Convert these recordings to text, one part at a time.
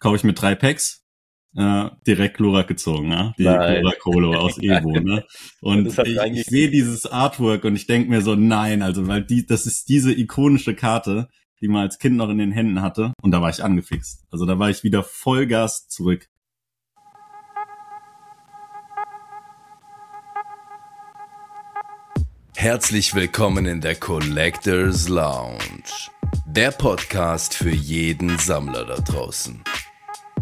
kaufe ich mir drei Packs, äh, direkt Glurak gezogen, ne? Die Glurak-Kohle aus Evo, ne? Und ich, ich sehe dieses Artwork und ich denke mir so, nein, also weil die, das ist diese ikonische Karte, die man als Kind noch in den Händen hatte und da war ich angefixt. Also da war ich wieder Vollgas zurück. Herzlich willkommen in der Collectors Lounge, der Podcast für jeden Sammler da draußen.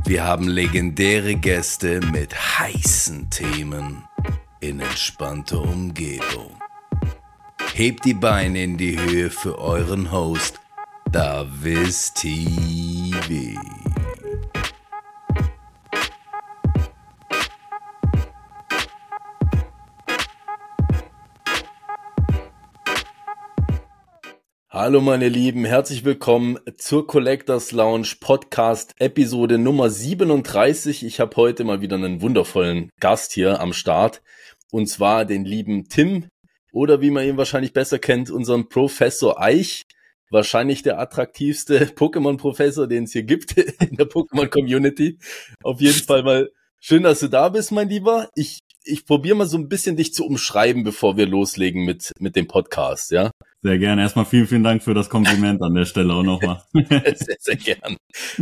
Wir haben legendäre Gäste mit heißen Themen in entspannter Umgebung. Hebt die Beine in die Höhe für euren Host, Davis TV. Hallo meine Lieben, herzlich willkommen zur Collectors Lounge Podcast Episode Nummer 37. Ich habe heute mal wieder einen wundervollen Gast hier am Start und zwar den lieben Tim oder wie man ihn wahrscheinlich besser kennt, unseren Professor Eich. Wahrscheinlich der attraktivste Pokémon-Professor, den es hier gibt in der Pokémon-Community. Auf jeden Fall mal schön, dass du da bist, mein Lieber. Ich, ich probiere mal so ein bisschen dich zu umschreiben, bevor wir loslegen mit, mit dem Podcast, ja? Sehr gerne. Erstmal vielen, vielen Dank für das Kompliment an der Stelle auch nochmal. sehr, sehr gern.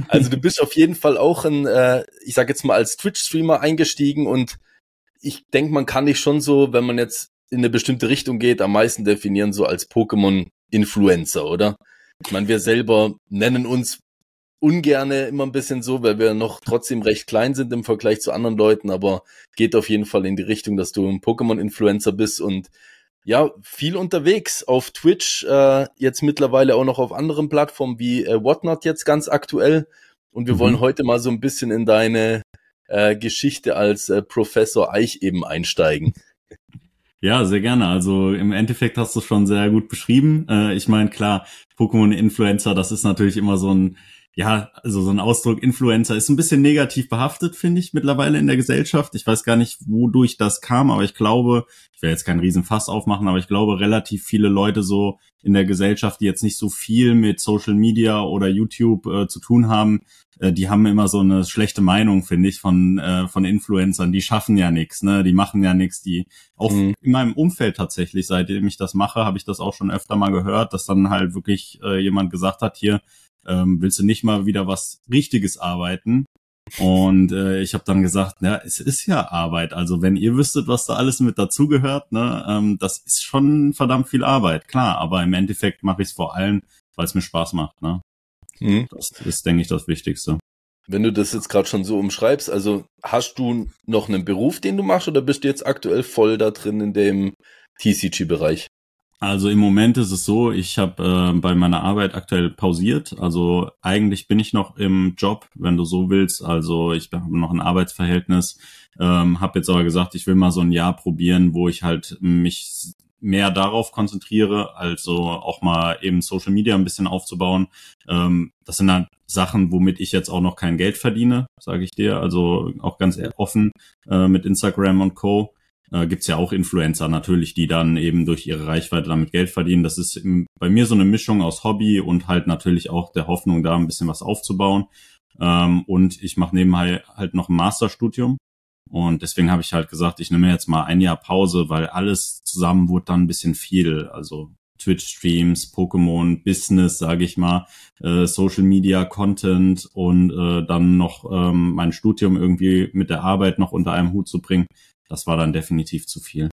Also du bist auf jeden Fall auch ein, äh, ich sag jetzt mal, als Twitch-Streamer eingestiegen und ich denke, man kann dich schon so, wenn man jetzt in eine bestimmte Richtung geht, am meisten definieren so als Pokémon-Influencer, oder? Ich meine, wir selber nennen uns ungerne immer ein bisschen so, weil wir noch trotzdem recht klein sind im Vergleich zu anderen Leuten, aber geht auf jeden Fall in die Richtung, dass du ein Pokémon-Influencer bist und ja, viel unterwegs auf Twitch, äh, jetzt mittlerweile auch noch auf anderen Plattformen wie äh, Whatnot jetzt ganz aktuell. Und wir mhm. wollen heute mal so ein bisschen in deine äh, Geschichte als äh, Professor Eich eben einsteigen. Ja, sehr gerne. Also im Endeffekt hast du es schon sehr gut beschrieben. Äh, ich meine, klar, Pokémon-Influencer, das ist natürlich immer so ein ja, also so ein Ausdruck Influencer ist ein bisschen negativ behaftet, finde ich, mittlerweile in der Gesellschaft. Ich weiß gar nicht, wodurch das kam, aber ich glaube, ich will jetzt keinen Riesenfass aufmachen, aber ich glaube, relativ viele Leute so in der Gesellschaft, die jetzt nicht so viel mit Social Media oder YouTube äh, zu tun haben, äh, die haben immer so eine schlechte Meinung, finde ich, von, äh, von Influencern. Die schaffen ja nichts, ne? Die machen ja nichts, die auch mhm. in meinem Umfeld tatsächlich, seitdem ich das mache, habe ich das auch schon öfter mal gehört, dass dann halt wirklich äh, jemand gesagt hat, hier, ähm, willst du nicht mal wieder was Richtiges arbeiten? Und äh, ich habe dann gesagt, ja, es ist ja Arbeit. Also wenn ihr wüsstet, was da alles mit dazugehört, ne, ähm, das ist schon verdammt viel Arbeit, klar. Aber im Endeffekt mache ich es vor allem, weil es mir Spaß macht. Ne? Mhm. Das ist, denke ich, das Wichtigste. Wenn du das jetzt gerade schon so umschreibst, also hast du noch einen Beruf, den du machst, oder bist du jetzt aktuell voll da drin in dem TCG-Bereich? Also im Moment ist es so, ich habe äh, bei meiner Arbeit aktuell pausiert. Also eigentlich bin ich noch im Job, wenn du so willst. Also ich habe noch ein Arbeitsverhältnis, ähm, habe jetzt aber gesagt, ich will mal so ein Jahr probieren, wo ich halt mich mehr darauf konzentriere, also auch mal eben Social Media ein bisschen aufzubauen. Ähm, das sind halt Sachen, womit ich jetzt auch noch kein Geld verdiene, sage ich dir. Also auch ganz offen äh, mit Instagram und Co äh, gibt ja auch Influencer natürlich, die dann eben durch ihre Reichweite damit Geld verdienen. Das ist im, bei mir so eine Mischung aus Hobby und halt natürlich auch der Hoffnung, da ein bisschen was aufzubauen. Ähm, und ich mache nebenbei halt noch ein Masterstudium. Und deswegen habe ich halt gesagt, ich nehme jetzt mal ein Jahr Pause, weil alles zusammen wurde dann ein bisschen viel. Also Twitch-Streams, Pokémon, Business, sage ich mal, äh, Social Media, Content und äh, dann noch ähm, mein Studium irgendwie mit der Arbeit noch unter einem Hut zu bringen das war dann definitiv zu viel.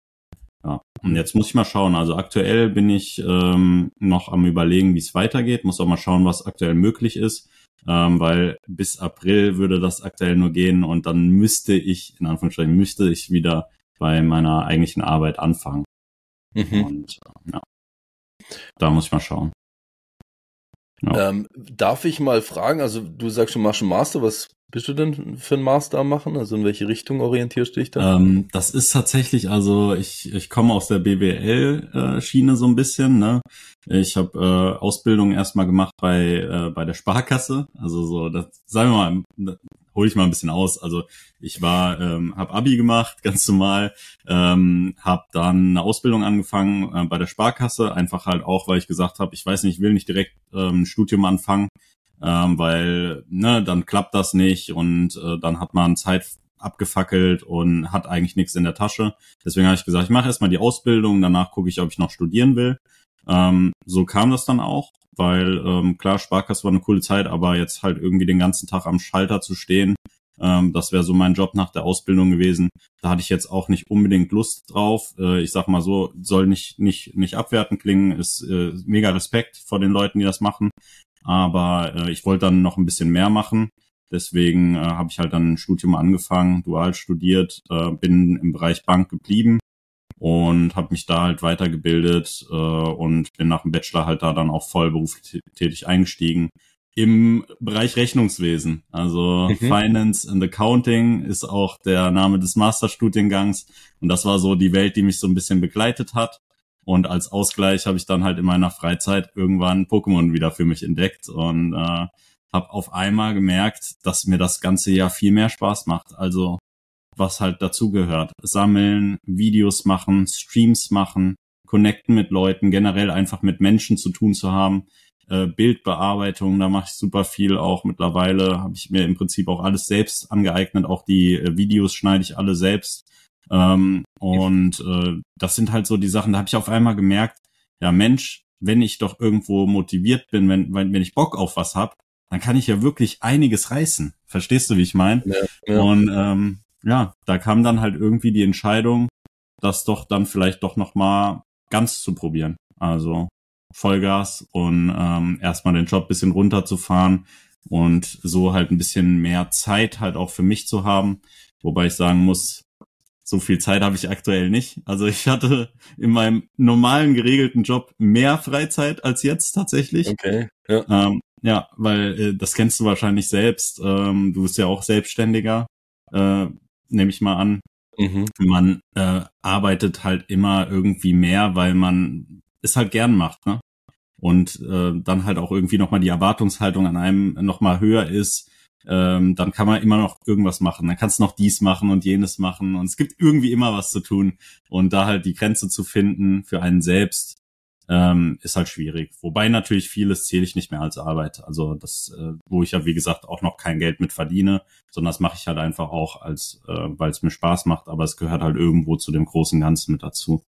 Ja. Und jetzt muss ich mal schauen. Also aktuell bin ich ähm, noch am überlegen, wie es weitergeht. Muss auch mal schauen, was aktuell möglich ist. Ähm, weil bis April würde das aktuell nur gehen und dann müsste ich, in Anführungsstrichen, müsste ich wieder bei meiner eigentlichen Arbeit anfangen. Mhm. Und ja, da muss ich mal schauen. Ja. Ähm, darf ich mal fragen, also du sagst, du machst einen Master, was bist du denn für einen Master machen? Also in welche Richtung orientierst du dich da? Ähm, das ist tatsächlich, also ich, ich komme aus der BWL-Schiene äh, so ein bisschen. Ne? Ich habe äh, Ausbildung erstmal gemacht bei, äh, bei der Sparkasse. Also so, das, sagen wir mal, hole ich mal ein bisschen aus. Also ich war, ähm, habe Abi gemacht, ganz normal, ähm, habe dann eine Ausbildung angefangen äh, bei der Sparkasse, einfach halt auch, weil ich gesagt habe, ich weiß nicht, ich will nicht direkt ähm, ein Studium anfangen, ähm, weil ne, dann klappt das nicht und äh, dann hat man Zeit abgefackelt und hat eigentlich nichts in der Tasche. Deswegen habe ich gesagt, ich mache erstmal die Ausbildung, danach gucke ich, ob ich noch studieren will. Ähm, so kam das dann auch, weil ähm, klar, Sparkasse war eine coole Zeit, aber jetzt halt irgendwie den ganzen Tag am Schalter zu stehen, ähm, das wäre so mein Job nach der Ausbildung gewesen. Da hatte ich jetzt auch nicht unbedingt Lust drauf. Äh, ich sag mal so, soll nicht nicht nicht abwertend klingen, ist äh, mega Respekt vor den Leuten, die das machen. Aber äh, ich wollte dann noch ein bisschen mehr machen. Deswegen äh, habe ich halt dann ein Studium angefangen, dual studiert, äh, bin im Bereich Bank geblieben und habe mich da halt weitergebildet äh, und bin nach dem Bachelor halt da dann auch voll beruflich tätig eingestiegen im Bereich Rechnungswesen. Also mhm. Finance and Accounting ist auch der Name des Masterstudiengangs und das war so die Welt, die mich so ein bisschen begleitet hat. Und als Ausgleich habe ich dann halt in meiner Freizeit irgendwann Pokémon wieder für mich entdeckt und äh, habe auf einmal gemerkt, dass mir das ganze Jahr viel mehr Spaß macht. Also was halt dazu gehört. Sammeln, Videos machen, Streams machen, connecten mit Leuten, generell einfach mit Menschen zu tun zu haben. Äh, Bildbearbeitung, da mache ich super viel auch mittlerweile. Habe ich mir im Prinzip auch alles selbst angeeignet. Auch die äh, Videos schneide ich alle selbst. Ähm, und äh, das sind halt so die Sachen, da habe ich auf einmal gemerkt, ja Mensch, wenn ich doch irgendwo motiviert bin, wenn, wenn, wenn ich Bock auf was hab, dann kann ich ja wirklich einiges reißen. Verstehst du, wie ich meine? Ja, ja. Und ähm, ja, da kam dann halt irgendwie die Entscheidung, das doch dann vielleicht doch noch mal ganz zu probieren. Also Vollgas und ähm, erstmal den Job bisschen runterzufahren und so halt ein bisschen mehr Zeit halt auch für mich zu haben. Wobei ich sagen muss, so viel Zeit habe ich aktuell nicht. Also ich hatte in meinem normalen geregelten Job mehr Freizeit als jetzt tatsächlich. Okay. Ja, ähm, ja weil äh, das kennst du wahrscheinlich selbst. Ähm, du bist ja auch Selbstständiger, äh, nehme ich mal an. Mhm. Man äh, arbeitet halt immer irgendwie mehr, weil man es halt gern macht, ne? Und äh, dann halt auch irgendwie nochmal die Erwartungshaltung an einem nochmal höher ist, ähm, dann kann man immer noch irgendwas machen. Dann kannst du noch dies machen und jenes machen. Und es gibt irgendwie immer was zu tun. Und da halt die Grenze zu finden für einen selbst, ähm, ist halt schwierig. Wobei natürlich vieles zähle ich nicht mehr als Arbeit. Also das, äh, wo ich ja wie gesagt auch noch kein Geld mit verdiene, sondern das mache ich halt einfach auch als, äh, weil es mir Spaß macht, aber es gehört halt irgendwo zu dem großen Ganzen mit dazu.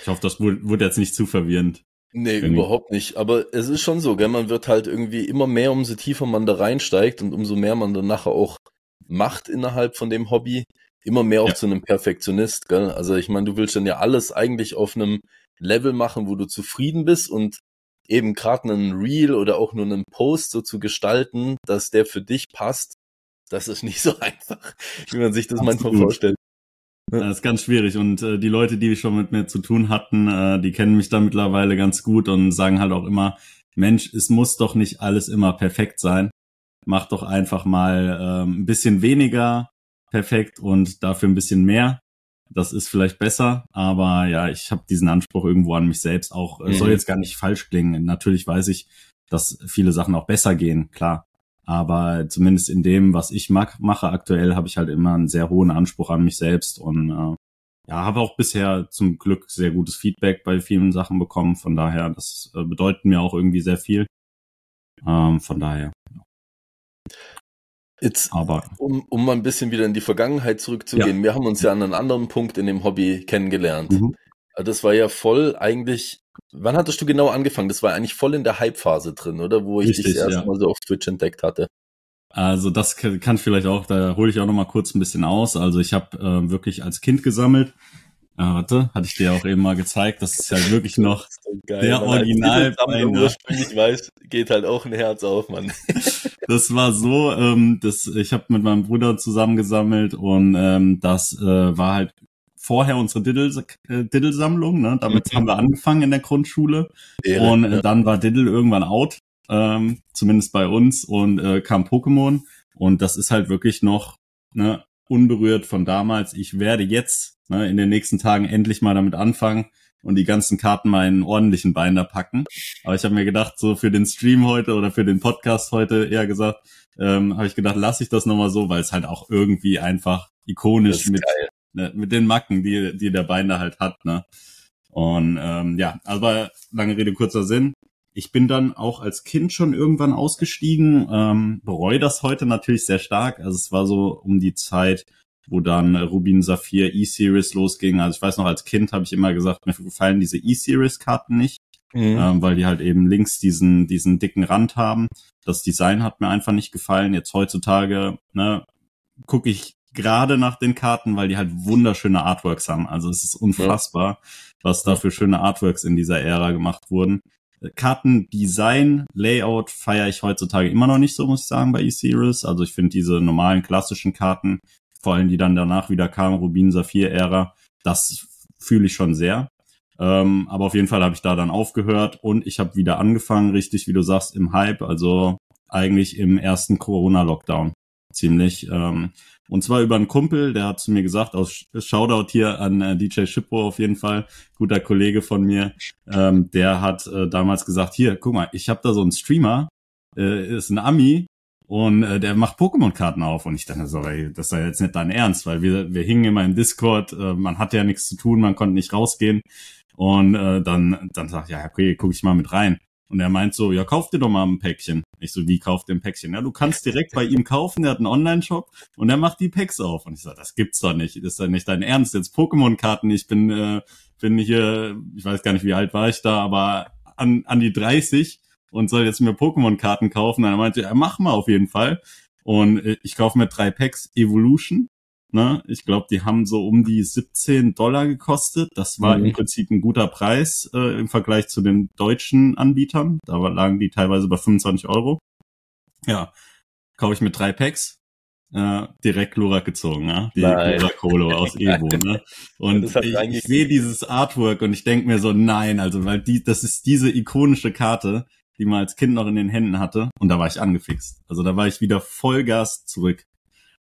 Ich hoffe, das wurde, jetzt nicht zu verwirrend. Nee, irgendwie. überhaupt nicht. Aber es ist schon so, gell? Man wird halt irgendwie immer mehr, umso tiefer man da reinsteigt und umso mehr man dann nachher auch macht innerhalb von dem Hobby, immer mehr auch ja. zu einem Perfektionist, gell? Also ich meine, du willst dann ja alles eigentlich auf einem Level machen, wo du zufrieden bist und eben gerade einen Reel oder auch nur einen Post so zu gestalten, dass der für dich passt, das ist nicht so einfach, wie man sich das Absolut. manchmal vorstellt. Das ist ganz schwierig und äh, die Leute, die schon mit mir zu tun hatten, äh, die kennen mich da mittlerweile ganz gut und sagen halt auch immer, Mensch, es muss doch nicht alles immer perfekt sein. Mach doch einfach mal äh, ein bisschen weniger perfekt und dafür ein bisschen mehr. Das ist vielleicht besser, aber ja, ich habe diesen Anspruch irgendwo an mich selbst auch. Mhm. Soll jetzt gar nicht falsch klingen. Natürlich weiß ich, dass viele Sachen auch besser gehen, klar. Aber zumindest in dem, was ich mag, mache aktuell, habe ich halt immer einen sehr hohen Anspruch an mich selbst und äh, ja, habe auch bisher zum Glück sehr gutes Feedback bei vielen Sachen bekommen. Von daher, das äh, bedeutet mir auch irgendwie sehr viel. Ähm, von daher. Jetzt, Aber, um, um mal ein bisschen wieder in die Vergangenheit zurückzugehen, ja. wir haben uns ja an einem anderen Punkt in dem Hobby kennengelernt. Mhm. Das war ja voll eigentlich Wann hattest du genau angefangen? Das war eigentlich voll in der Hype-Phase drin, oder? Wo ich Richtig, dich erste ja. Mal so auf Twitch entdeckt hatte. Also das kann vielleicht auch, da hole ich auch noch mal kurz ein bisschen aus. Also ich habe äh, wirklich als Kind gesammelt. Äh, warte, hatte ich dir auch eben mal gezeigt. Das ist ja wirklich noch geil, der Original. Ich weiß, geht halt auch ein Herz auf, Mann. das war so, ähm, das, ich habe mit meinem Bruder zusammengesammelt und ähm, das äh, war halt vorher unsere Diddle, äh, Diddle-Sammlung. Ne? Damit mhm. haben wir angefangen in der Grundschule. Ehre, und äh, ja. dann war Diddle irgendwann out, ähm, zumindest bei uns, und äh, kam Pokémon. Und das ist halt wirklich noch ne, unberührt von damals. Ich werde jetzt ne, in den nächsten Tagen endlich mal damit anfangen und die ganzen Karten mal in ordentlichen Binder packen. Aber ich habe mir gedacht, so für den Stream heute oder für den Podcast heute eher gesagt, ähm, habe ich gedacht, lasse ich das nochmal so, weil es halt auch irgendwie einfach ikonisch mit ne, mit den Macken, die, die der Binder halt hat, ne. Und ähm, ja, aber lange Rede, kurzer Sinn. ich bin dann auch als Kind schon irgendwann ausgestiegen, ähm, bereue das heute natürlich sehr stark. Also es war so um die Zeit, wo dann Rubin Saphir E-Series losging. Also ich weiß noch, als Kind habe ich immer gesagt, mir gefallen diese E-Series-Karten nicht, mhm. ähm, weil die halt eben links diesen, diesen dicken Rand haben. Das Design hat mir einfach nicht gefallen. Jetzt heutzutage ne, gucke ich gerade nach den Karten, weil die halt wunderschöne Artworks haben. Also es ist unfassbar, ja. was da für schöne Artworks in dieser Ära gemacht wurden. Kartendesign, Layout feiere ich heutzutage immer noch nicht so, muss ich sagen, bei E-Series. Also ich finde diese normalen klassischen Karten, vor allem die dann danach wieder kamen, Rubin, Saphir-Ära, das fühle ich schon sehr. Ähm, aber auf jeden Fall habe ich da dann aufgehört und ich habe wieder angefangen, richtig, wie du sagst, im Hype, also eigentlich im ersten Corona-Lockdown ziemlich. Ähm, und zwar über einen Kumpel, der hat zu mir gesagt, aus Shoutout hier an äh, DJ Schippo auf jeden Fall, guter Kollege von mir, ähm, der hat äh, damals gesagt, hier, guck mal, ich habe da so einen Streamer, äh, ist ein Ami und äh, der macht Pokémon-Karten auf. Und ich dachte so, ey, das sei jetzt nicht dein Ernst, weil wir, wir hingen immer im Discord, äh, man hatte ja nichts zu tun, man konnte nicht rausgehen. Und äh, dann, dann sag ich, ja, okay, guck ich mal mit rein. Und er meint so, ja, kauf dir doch mal ein Päckchen. Ich so, wie kauf dir ein Päckchen? Ja, du kannst direkt bei ihm kaufen, der hat einen Online-Shop und er macht die Packs auf. Und ich so, das gibt's doch nicht. Das ist doch nicht dein Ernst. Jetzt Pokémon-Karten. Ich bin, äh, bin hier, ich weiß gar nicht, wie alt war ich da, aber an, an die 30 und soll jetzt mir Pokémon-Karten kaufen. Und er meinte, ja, mach mal auf jeden Fall. Und äh, ich kaufe mir drei Packs Evolution Ne? Ich glaube, die haben so um die 17 Dollar gekostet. Das war mhm. im Prinzip ein guter Preis äh, im Vergleich zu den deutschen Anbietern. Da lagen die teilweise bei 25 Euro. Ja, kaufe ich mit drei Packs. Äh, direkt Lurak gezogen, ja? die Lurak-Holo aus Evo. Ne? Und ich, ich sehe dieses Artwork und ich denke mir so, nein, also weil die, das ist diese ikonische Karte, die man als Kind noch in den Händen hatte. Und da war ich angefixt. Also da war ich wieder Vollgas zurück.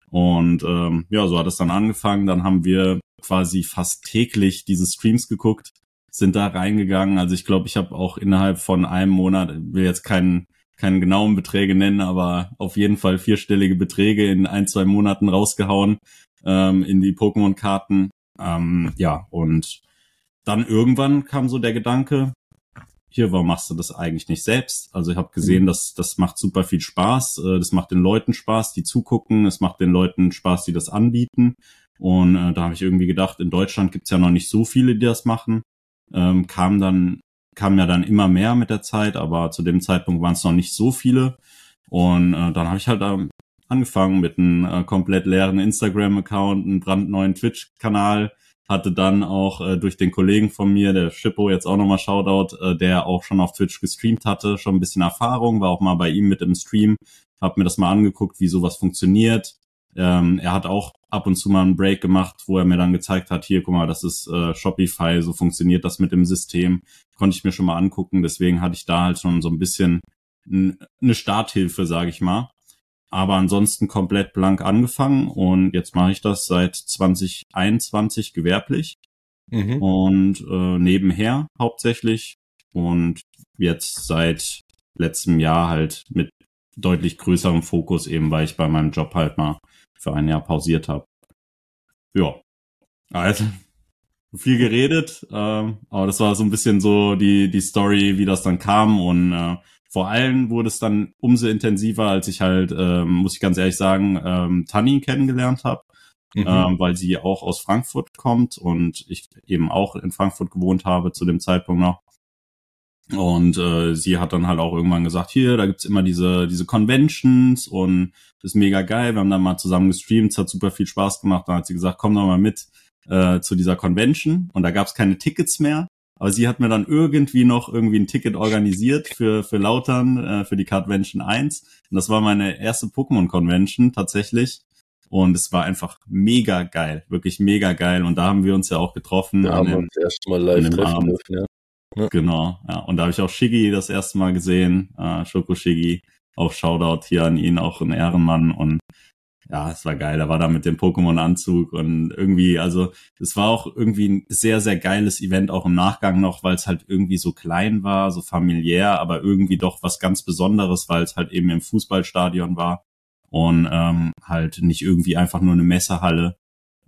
Und ähm, ja, so hat es dann angefangen. Dann haben wir quasi fast täglich diese Streams geguckt, sind da reingegangen. Also ich glaube, ich habe auch innerhalb von einem Monat, will jetzt keinen keinen genauen Beträge nennen, aber auf jeden Fall vierstellige Beträge in ein, zwei Monaten rausgehauen ähm, in die Pokémon-Karten. Ähm, ja, und dann irgendwann kam so der Gedanke, hier, warum machst du das eigentlich nicht selbst? Also ich habe gesehen, mhm. dass das macht super viel Spaß. Äh, das macht den Leuten Spaß, die zugucken. Es macht den Leuten Spaß, die das anbieten. Und äh, da habe ich irgendwie gedacht, in Deutschland gibt's ja noch nicht so viele, die das machen. Ähm, kam dann, kam ja dann immer mehr mit der Zeit, aber zu dem Zeitpunkt waren es noch nicht so viele. Und äh, dann habe ich halt ähm, angefangen mit einem äh, komplett leeren Instagram-Account, einem brandneuen Twitch-Kanal, hatte dann auch äh, durch den Kollegen von mir, der Schippo, jetzt auch nochmal Shoutout, äh, der auch schon auf Twitch gestreamt hatte, schon ein bisschen Erfahrung, war auch mal bei ihm mit im Stream, hab mir das mal angeguckt, wie sowas funktioniert. Ähm, er hat auch ab und zu mal einen Break gemacht, wo er mir dann gezeigt hat, hier, guck mal, das ist äh, Shopify, so funktioniert das mit dem System. Konnte ich mir schon mal angucken, deswegen hatte ich da halt schon so ein bisschen eine Starthilfe, sage ich mal aber ansonsten komplett blank angefangen und jetzt mache ich das seit 2021 gewerblich mhm. und äh, nebenher hauptsächlich und jetzt seit letztem Jahr halt mit deutlich größerem Fokus eben, weil ich bei meinem Job halt mal für ein Jahr pausiert habe. Ja, also viel geredet, ähm, aber das war so ein bisschen so die die Story, wie das dann kam und äh, vor allem wurde es dann umso intensiver, als ich halt, ähm, muss ich ganz ehrlich sagen, ähm, Tanni kennengelernt habe, mhm. ähm, weil sie auch aus Frankfurt kommt und ich eben auch in Frankfurt gewohnt habe zu dem Zeitpunkt noch. Und äh, sie hat dann halt auch irgendwann gesagt, hier, da gibt's immer diese, diese Conventions und das ist mega geil. Wir haben dann mal zusammen gestreamt, es hat super viel Spaß gemacht. Dann hat sie gesagt, komm doch mal mit äh, zu dieser Convention. Und da gab's keine Tickets mehr. Aber sie hat mir dann irgendwie noch irgendwie ein Ticket organisiert für, für Lautern, äh, für die Cardvention 1. Und das war meine erste Pokémon-Convention tatsächlich. Und es war einfach mega geil, wirklich mega geil. Und da haben wir uns ja auch getroffen. Da haben wir uns erst mal live treffen dürfen, ja. ja. Genau, ja. Und da habe ich auch Shiggy das erste Mal gesehen, äh, Schoko Shiggy. Auch Shoutout hier an ihn, auch ein Ehrenmann. Und ja, es war geil. Er war da mit dem Pokémon-Anzug und irgendwie, also es war auch irgendwie ein sehr, sehr geiles Event, auch im Nachgang noch, weil es halt irgendwie so klein war, so familiär, aber irgendwie doch was ganz Besonderes, weil es halt eben im Fußballstadion war und ähm, halt nicht irgendwie einfach nur eine Messehalle.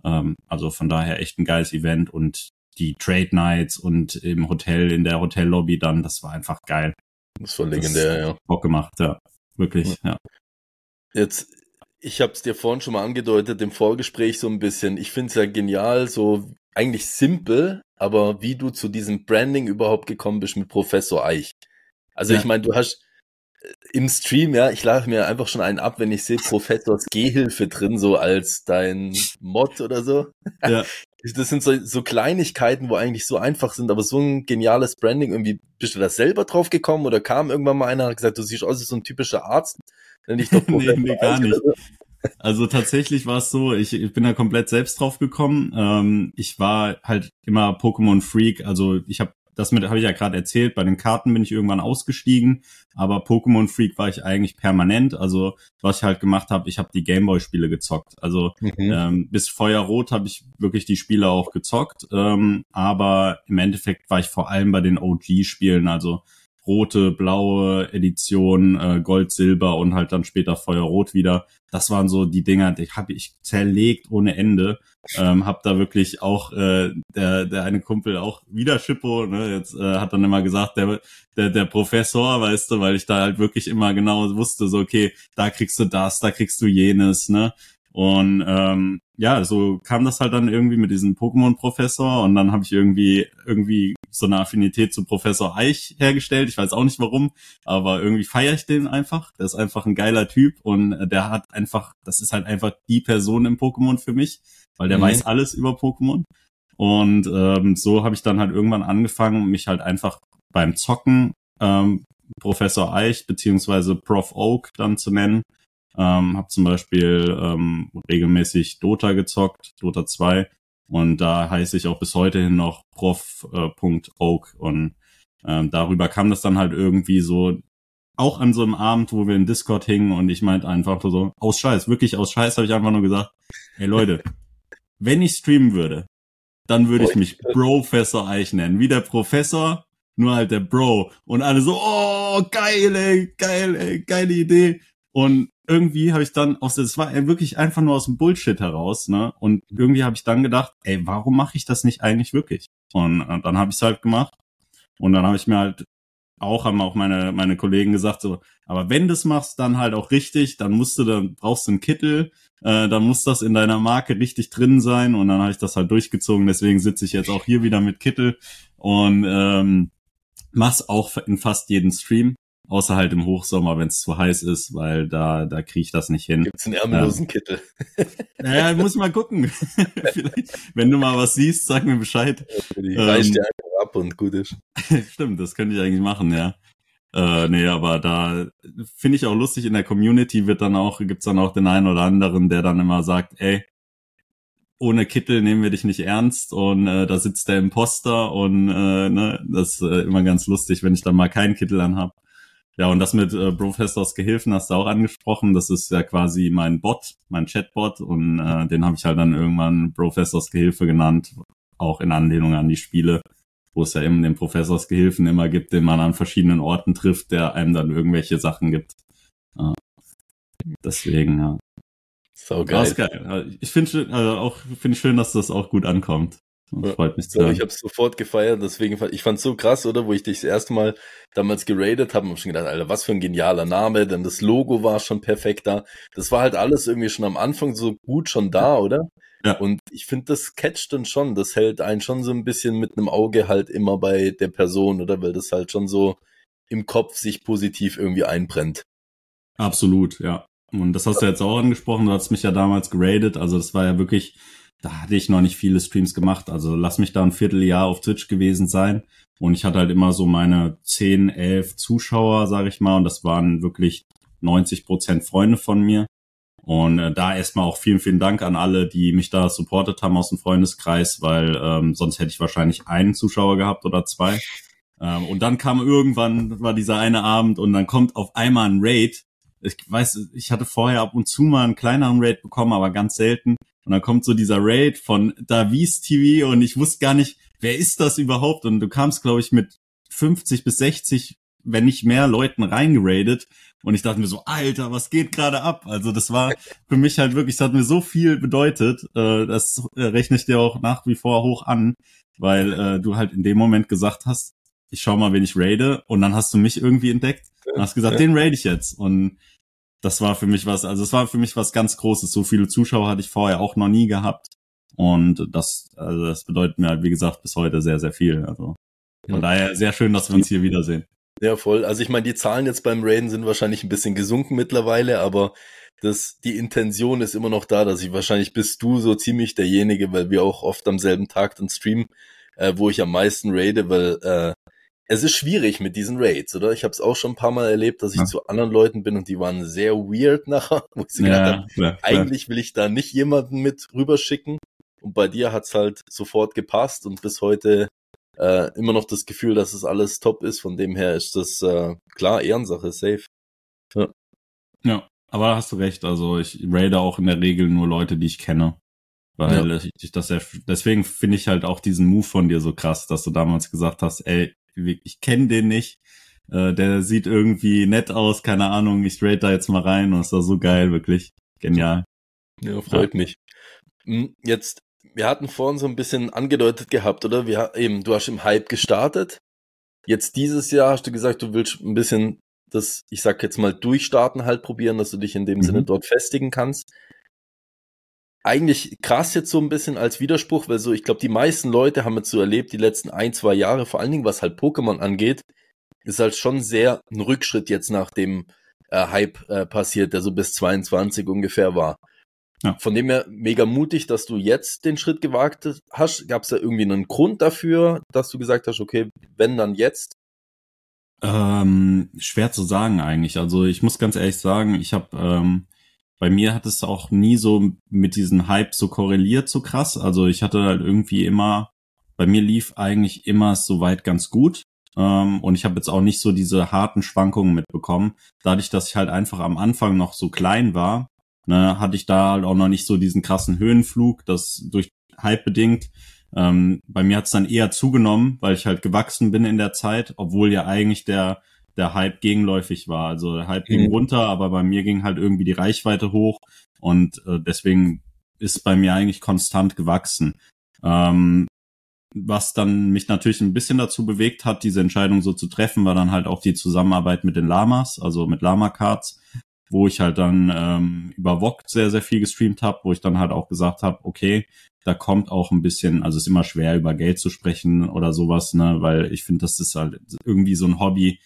Ähm, also von daher echt ein geiles Event und die Trade Nights und im Hotel, in der Hotellobby dann, das war einfach geil. Das war legendär, ja. Bock gemacht, ja. Wirklich, ja. Jetzt, ich habe es dir vorhin schon mal angedeutet, im Vorgespräch so ein bisschen. Ich finde es ja genial, so eigentlich simpel, aber wie du zu diesem Branding überhaupt gekommen bist mit Professor Eich. Also ja. ich meine, du hast äh, im Stream, ja, ich lache mir einfach schon einen ab, wenn ich sehe Professors Gehilfe drin, so als dein Mod oder so. Ja. Das sind so, so Kleinigkeiten, wo eigentlich so einfach sind, aber so ein geniales Branding. Irgendwie bist du da selber drauf gekommen oder kam irgendwann mal einer und hat gesagt, du siehst aus wie so ein typischer Arzt? Nenn dich doch nee, nee, gar nicht. Also tatsächlich war es so, ich, ich bin da komplett selbst drauf gekommen. Ähm, ich war halt immer Pokémon Freak, also ich habe das mit habe ich ja gerade erzählt, bei den Karten bin ich irgendwann ausgestiegen, aber Pokémon Freak war ich eigentlich permanent. Also was ich halt gemacht habe, ich habe die Gameboy Spiele gezockt. Also mhm. ähm, bis Feuerrot habe ich wirklich die Spiele auch gezockt, ähm, aber im Endeffekt war ich vor allem bei den OG Spielen, also rote, blaue Edition, äh, Gold, Silber und halt dann später Feuerrot wieder. Das waren so die Dinger, die habe ich zerlegt ohne Ende. Ähm, hab da wirklich auch äh, der der eine Kumpel auch wieder Schippo, ne, jetzt äh, hat dann immer gesagt, der der der Professor, weißt du, weil ich da halt wirklich immer genau wusste, so okay, da kriegst du das, da kriegst du jenes, ne? Und ähm, ja, so kam das halt dann irgendwie mit diesem Pokémon-Professor und dann habe ich irgendwie irgendwie so eine Affinität zu Professor Eich hergestellt. Ich weiß auch nicht warum, aber irgendwie feiere ich den einfach. Der ist einfach ein geiler Typ und der hat einfach, das ist halt einfach die Person im Pokémon für mich, weil der mhm. weiß alles über Pokémon. Und ähm, so habe ich dann halt irgendwann angefangen, mich halt einfach beim Zocken ähm, Professor Eich beziehungsweise Prof Oak dann zu nennen ähm, habe zum Beispiel ähm, regelmäßig Dota gezockt, Dota 2. Und da heiße ich auch bis heute hin noch prof.oak. Äh, und ähm, darüber kam das dann halt irgendwie so, auch an so einem Abend, wo wir in Discord hingen und ich meinte einfach so, aus Scheiß, wirklich aus Scheiß habe ich einfach nur gesagt, hey Leute, wenn ich streamen würde, dann würde ich mich Professor Eich nennen. Wie der Professor, nur halt der Bro. Und alle so, oh, geil, ey, geil, ey, geile Idee. Und irgendwie habe ich dann aus das war wirklich einfach nur aus dem Bullshit heraus, ne? Und irgendwie habe ich dann gedacht, ey, warum mache ich das nicht eigentlich wirklich? Und, und äh, dann habe ich es halt gemacht. Und dann habe ich mir halt auch haben auch meine meine Kollegen gesagt so, aber wenn du es machst, dann halt auch richtig, dann musst du dann brauchst du einen Kittel, äh, dann muss das in deiner Marke richtig drin sein und dann habe ich das halt durchgezogen. Deswegen sitze ich jetzt auch hier wieder mit Kittel und ähm, mach's auch in fast jeden Stream. Außer halt im Hochsommer, wenn es zu heiß ist, weil da, da kriege ich das nicht hin. Gibt's einen ärmellosen ähm, Kittel? Naja, muss mal gucken. wenn du mal was siehst, sag mir Bescheid. Die ähm, reicht dir einfach ab und gut ist. Stimmt, das könnte ich eigentlich machen, ja. Äh, nee, aber da finde ich auch lustig, in der Community wird dann auch, gibt's dann auch den einen oder anderen, der dann immer sagt, ey, ohne Kittel nehmen wir dich nicht ernst und äh, da sitzt der Imposter und äh, ne, das ist äh, immer ganz lustig, wenn ich dann mal keinen Kittel anhab. Ja, und das mit äh, Professors Gehilfen hast du auch angesprochen. Das ist ja quasi mein Bot, mein Chatbot und äh, den habe ich halt dann irgendwann Professors Gehilfe genannt, auch in Anlehnung an die Spiele, wo es ja eben den Professors Gehilfen immer gibt, den man an verschiedenen Orten trifft, der einem dann irgendwelche Sachen gibt. Äh, deswegen, ja. So geil. geil. Ich finde also auch finde ich schön, dass das auch gut ankommt. Das freut mich zu hören. Ich habe es sofort gefeiert, deswegen ich fand so krass, oder, wo ich dich das erste Mal damals geradet habe, habe schon gedacht, Alter, was für ein genialer Name, denn das Logo war schon perfekt da. Das war halt alles irgendwie schon am Anfang so gut schon da, oder? Ja. Und ich finde, das catcht dann schon, das hält einen schon so ein bisschen mit einem Auge halt immer bei der Person, oder? Weil das halt schon so im Kopf sich positiv irgendwie einbrennt. Absolut, ja. Und das hast du jetzt auch angesprochen, du hast mich ja damals geradet, also das war ja wirklich da hatte ich noch nicht viele Streams gemacht. Also lass mich da ein Vierteljahr auf Twitch gewesen sein. Und ich hatte halt immer so meine 10, 11 Zuschauer, sage ich mal. Und das waren wirklich 90 Prozent Freunde von mir. Und äh, da erstmal auch vielen, vielen Dank an alle, die mich da supportet haben aus dem Freundeskreis, weil ähm, sonst hätte ich wahrscheinlich einen Zuschauer gehabt oder zwei. Ähm, und dann kam irgendwann, war dieser eine Abend und dann kommt auf einmal ein Raid. Ich weiß, ich hatte vorher ab und zu mal einen kleineren Raid bekommen, aber ganz selten. Und dann kommt so dieser Raid von Davies TV und ich wusste gar nicht, wer ist das überhaupt? Und du kamst, glaube ich, mit 50 bis 60, wenn nicht mehr Leuten reingeradet. Und ich dachte mir so, Alter, was geht gerade ab? Also das war für mich halt wirklich, das hat mir so viel bedeutet. Äh, das rechne ich dir auch nach wie vor hoch an, weil äh, du halt in dem Moment gesagt hast, ich schau mal, wen ich raide. Und dann hast du mich irgendwie entdeckt und hast gesagt, den raide ich jetzt. Und das war für mich was, also es war für mich was ganz Großes. So viele Zuschauer hatte ich vorher auch noch nie gehabt. Und das, also das bedeutet mir halt, wie gesagt, bis heute sehr, sehr viel. Also von ja. daher sehr schön, dass wir uns hier wiedersehen. Ja, voll. Also ich meine, die Zahlen jetzt beim Raiden sind wahrscheinlich ein bisschen gesunken mittlerweile, aber das, die Intention ist immer noch da, dass ich wahrscheinlich bist du so ziemlich derjenige, weil wir auch oft am selben Tag dann streamen, äh, wo ich am meisten raide, weil äh, es ist schwierig mit diesen Raids, oder? Ich habe es auch schon ein paar Mal erlebt, dass ich ja. zu anderen Leuten bin und die waren sehr weird nachher, wo ich sie ja, gedacht habe, eigentlich will ich da nicht jemanden mit rüberschicken. Und bei dir hat's halt sofort gepasst und bis heute äh, immer noch das Gefühl, dass es alles top ist. Von dem her ist das äh, klar Ehrensache, safe. Ja. ja, aber da hast du recht. Also ich raide auch in der Regel nur Leute, die ich kenne. Weil ja. ich das sehr, deswegen finde ich halt auch diesen Move von dir so krass, dass du damals gesagt hast, ey, ich kenne den nicht. Äh, der sieht irgendwie nett aus, keine Ahnung, ich raid da jetzt mal rein und es war so geil, wirklich. Genial. Ja, freut ja. mich. Hm, jetzt wir hatten vorhin so ein bisschen angedeutet gehabt, oder? Wir eben, du hast im Hype gestartet. Jetzt dieses Jahr hast du gesagt, du willst ein bisschen das, ich sag jetzt mal, durchstarten halt probieren, dass du dich in dem mhm. Sinne dort festigen kannst. Eigentlich krass jetzt so ein bisschen als Widerspruch, weil so, ich glaube, die meisten Leute haben jetzt so erlebt, die letzten ein, zwei Jahre, vor allen Dingen was halt Pokémon angeht, ist halt schon sehr ein Rückschritt jetzt nach dem äh, Hype äh, passiert, der so bis 22 ungefähr war. Ja. Von dem her mega mutig, dass du jetzt den Schritt gewagt hast. Gab es da irgendwie einen Grund dafür, dass du gesagt hast, okay, wenn dann jetzt? Ähm, schwer zu sagen eigentlich. Also ich muss ganz ehrlich sagen, ich habe ähm, bei mir hat es auch nie so mit diesem Hype so korreliert so krass. Also ich hatte halt irgendwie immer, bei mir lief eigentlich immer soweit ganz gut. Ähm, und ich habe jetzt auch nicht so diese harten Schwankungen mitbekommen. Dadurch, dass ich halt einfach am Anfang noch so klein war, ne, hatte ich da halt auch noch nicht so diesen krassen Höhenflug, das durch Hype bedingt. Ähm, bei mir hat es dann eher zugenommen, weil ich halt gewachsen bin in der Zeit, obwohl ja eigentlich der der Hype gegenläufig war. Also der Hype mhm. ging runter, aber bei mir ging halt irgendwie die Reichweite hoch und äh, deswegen ist bei mir eigentlich konstant gewachsen. Ähm, was dann mich natürlich ein bisschen dazu bewegt hat, diese Entscheidung so zu treffen, war dann halt auch die Zusammenarbeit mit den Lamas, also mit Lama Cards, wo ich halt dann ähm, über Vogt sehr, sehr viel gestreamt habe, wo ich dann halt auch gesagt habe, okay, da kommt auch ein bisschen, also ist immer schwer über Geld zu sprechen oder sowas, ne, weil ich finde, das ist halt irgendwie so ein Hobby.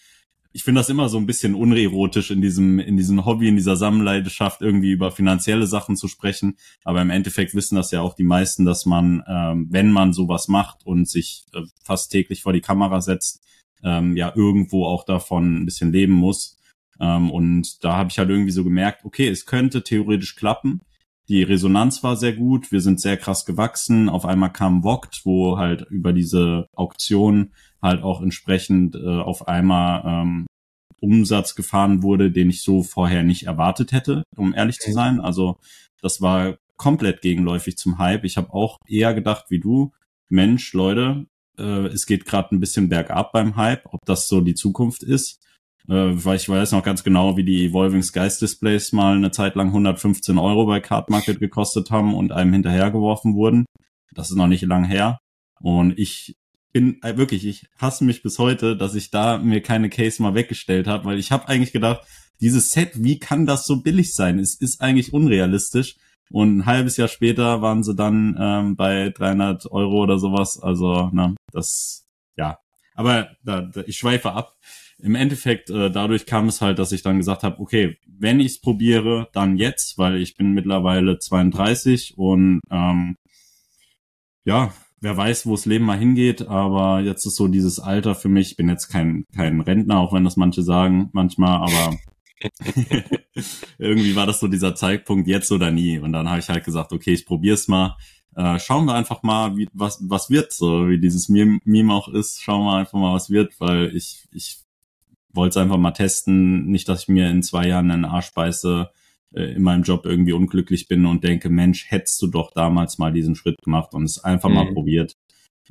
Ich finde das immer so ein bisschen unerotisch in diesem, in diesem Hobby, in dieser Sammelleidenschaft irgendwie über finanzielle Sachen zu sprechen. Aber im Endeffekt wissen das ja auch die meisten, dass man, ähm, wenn man sowas macht und sich äh, fast täglich vor die Kamera setzt, ähm, ja irgendwo auch davon ein bisschen leben muss. Ähm, und da habe ich halt irgendwie so gemerkt, okay, es könnte theoretisch klappen. Die Resonanz war sehr gut, wir sind sehr krass gewachsen. Auf einmal kam Vogt, wo halt über diese Auktion halt auch entsprechend äh, auf einmal ähm, Umsatz gefahren wurde, den ich so vorher nicht erwartet hätte, um ehrlich zu sein. Also das war komplett gegenläufig zum Hype. Ich habe auch eher gedacht wie du, Mensch, Leute, äh, es geht gerade ein bisschen bergab beim Hype, ob das so die Zukunft ist äh, weil ich weiß noch ganz genau, wie die Evolving Skies Displays mal eine Zeit lang 115 Euro bei Card Market gekostet haben und einem hinterhergeworfen wurden. Das ist noch nicht lang her. Und ich bin äh, wirklich, ich hasse mich bis heute, dass ich da mir keine Case mal weggestellt habe, weil ich habe eigentlich gedacht, dieses Set, wie kann das so billig sein? Es ist eigentlich unrealistisch. Und ein halbes Jahr später waren sie dann ähm, bei 300 Euro oder sowas. Also, ne, das, ja. Aber da, da, ich schweife ab im Endeffekt, äh, dadurch kam es halt, dass ich dann gesagt habe, okay, wenn ich es probiere, dann jetzt, weil ich bin mittlerweile 32 und ähm, ja, wer weiß, wo das Leben mal hingeht, aber jetzt ist so dieses Alter für mich, ich bin jetzt kein, kein Rentner, auch wenn das manche sagen manchmal, aber irgendwie war das so dieser Zeitpunkt jetzt oder nie. Und dann habe ich halt gesagt, okay, ich probier's mal. Äh, schauen wir einfach mal, wie, was, was wird, so wie dieses Meme, Meme auch ist. Schauen wir einfach mal, was wird, weil ich, ich wollte es einfach mal testen. Nicht, dass ich mir in zwei Jahren einen Arsch beiße, äh, in meinem Job irgendwie unglücklich bin und denke, Mensch, hättest du doch damals mal diesen Schritt gemacht und es einfach mhm. mal probiert.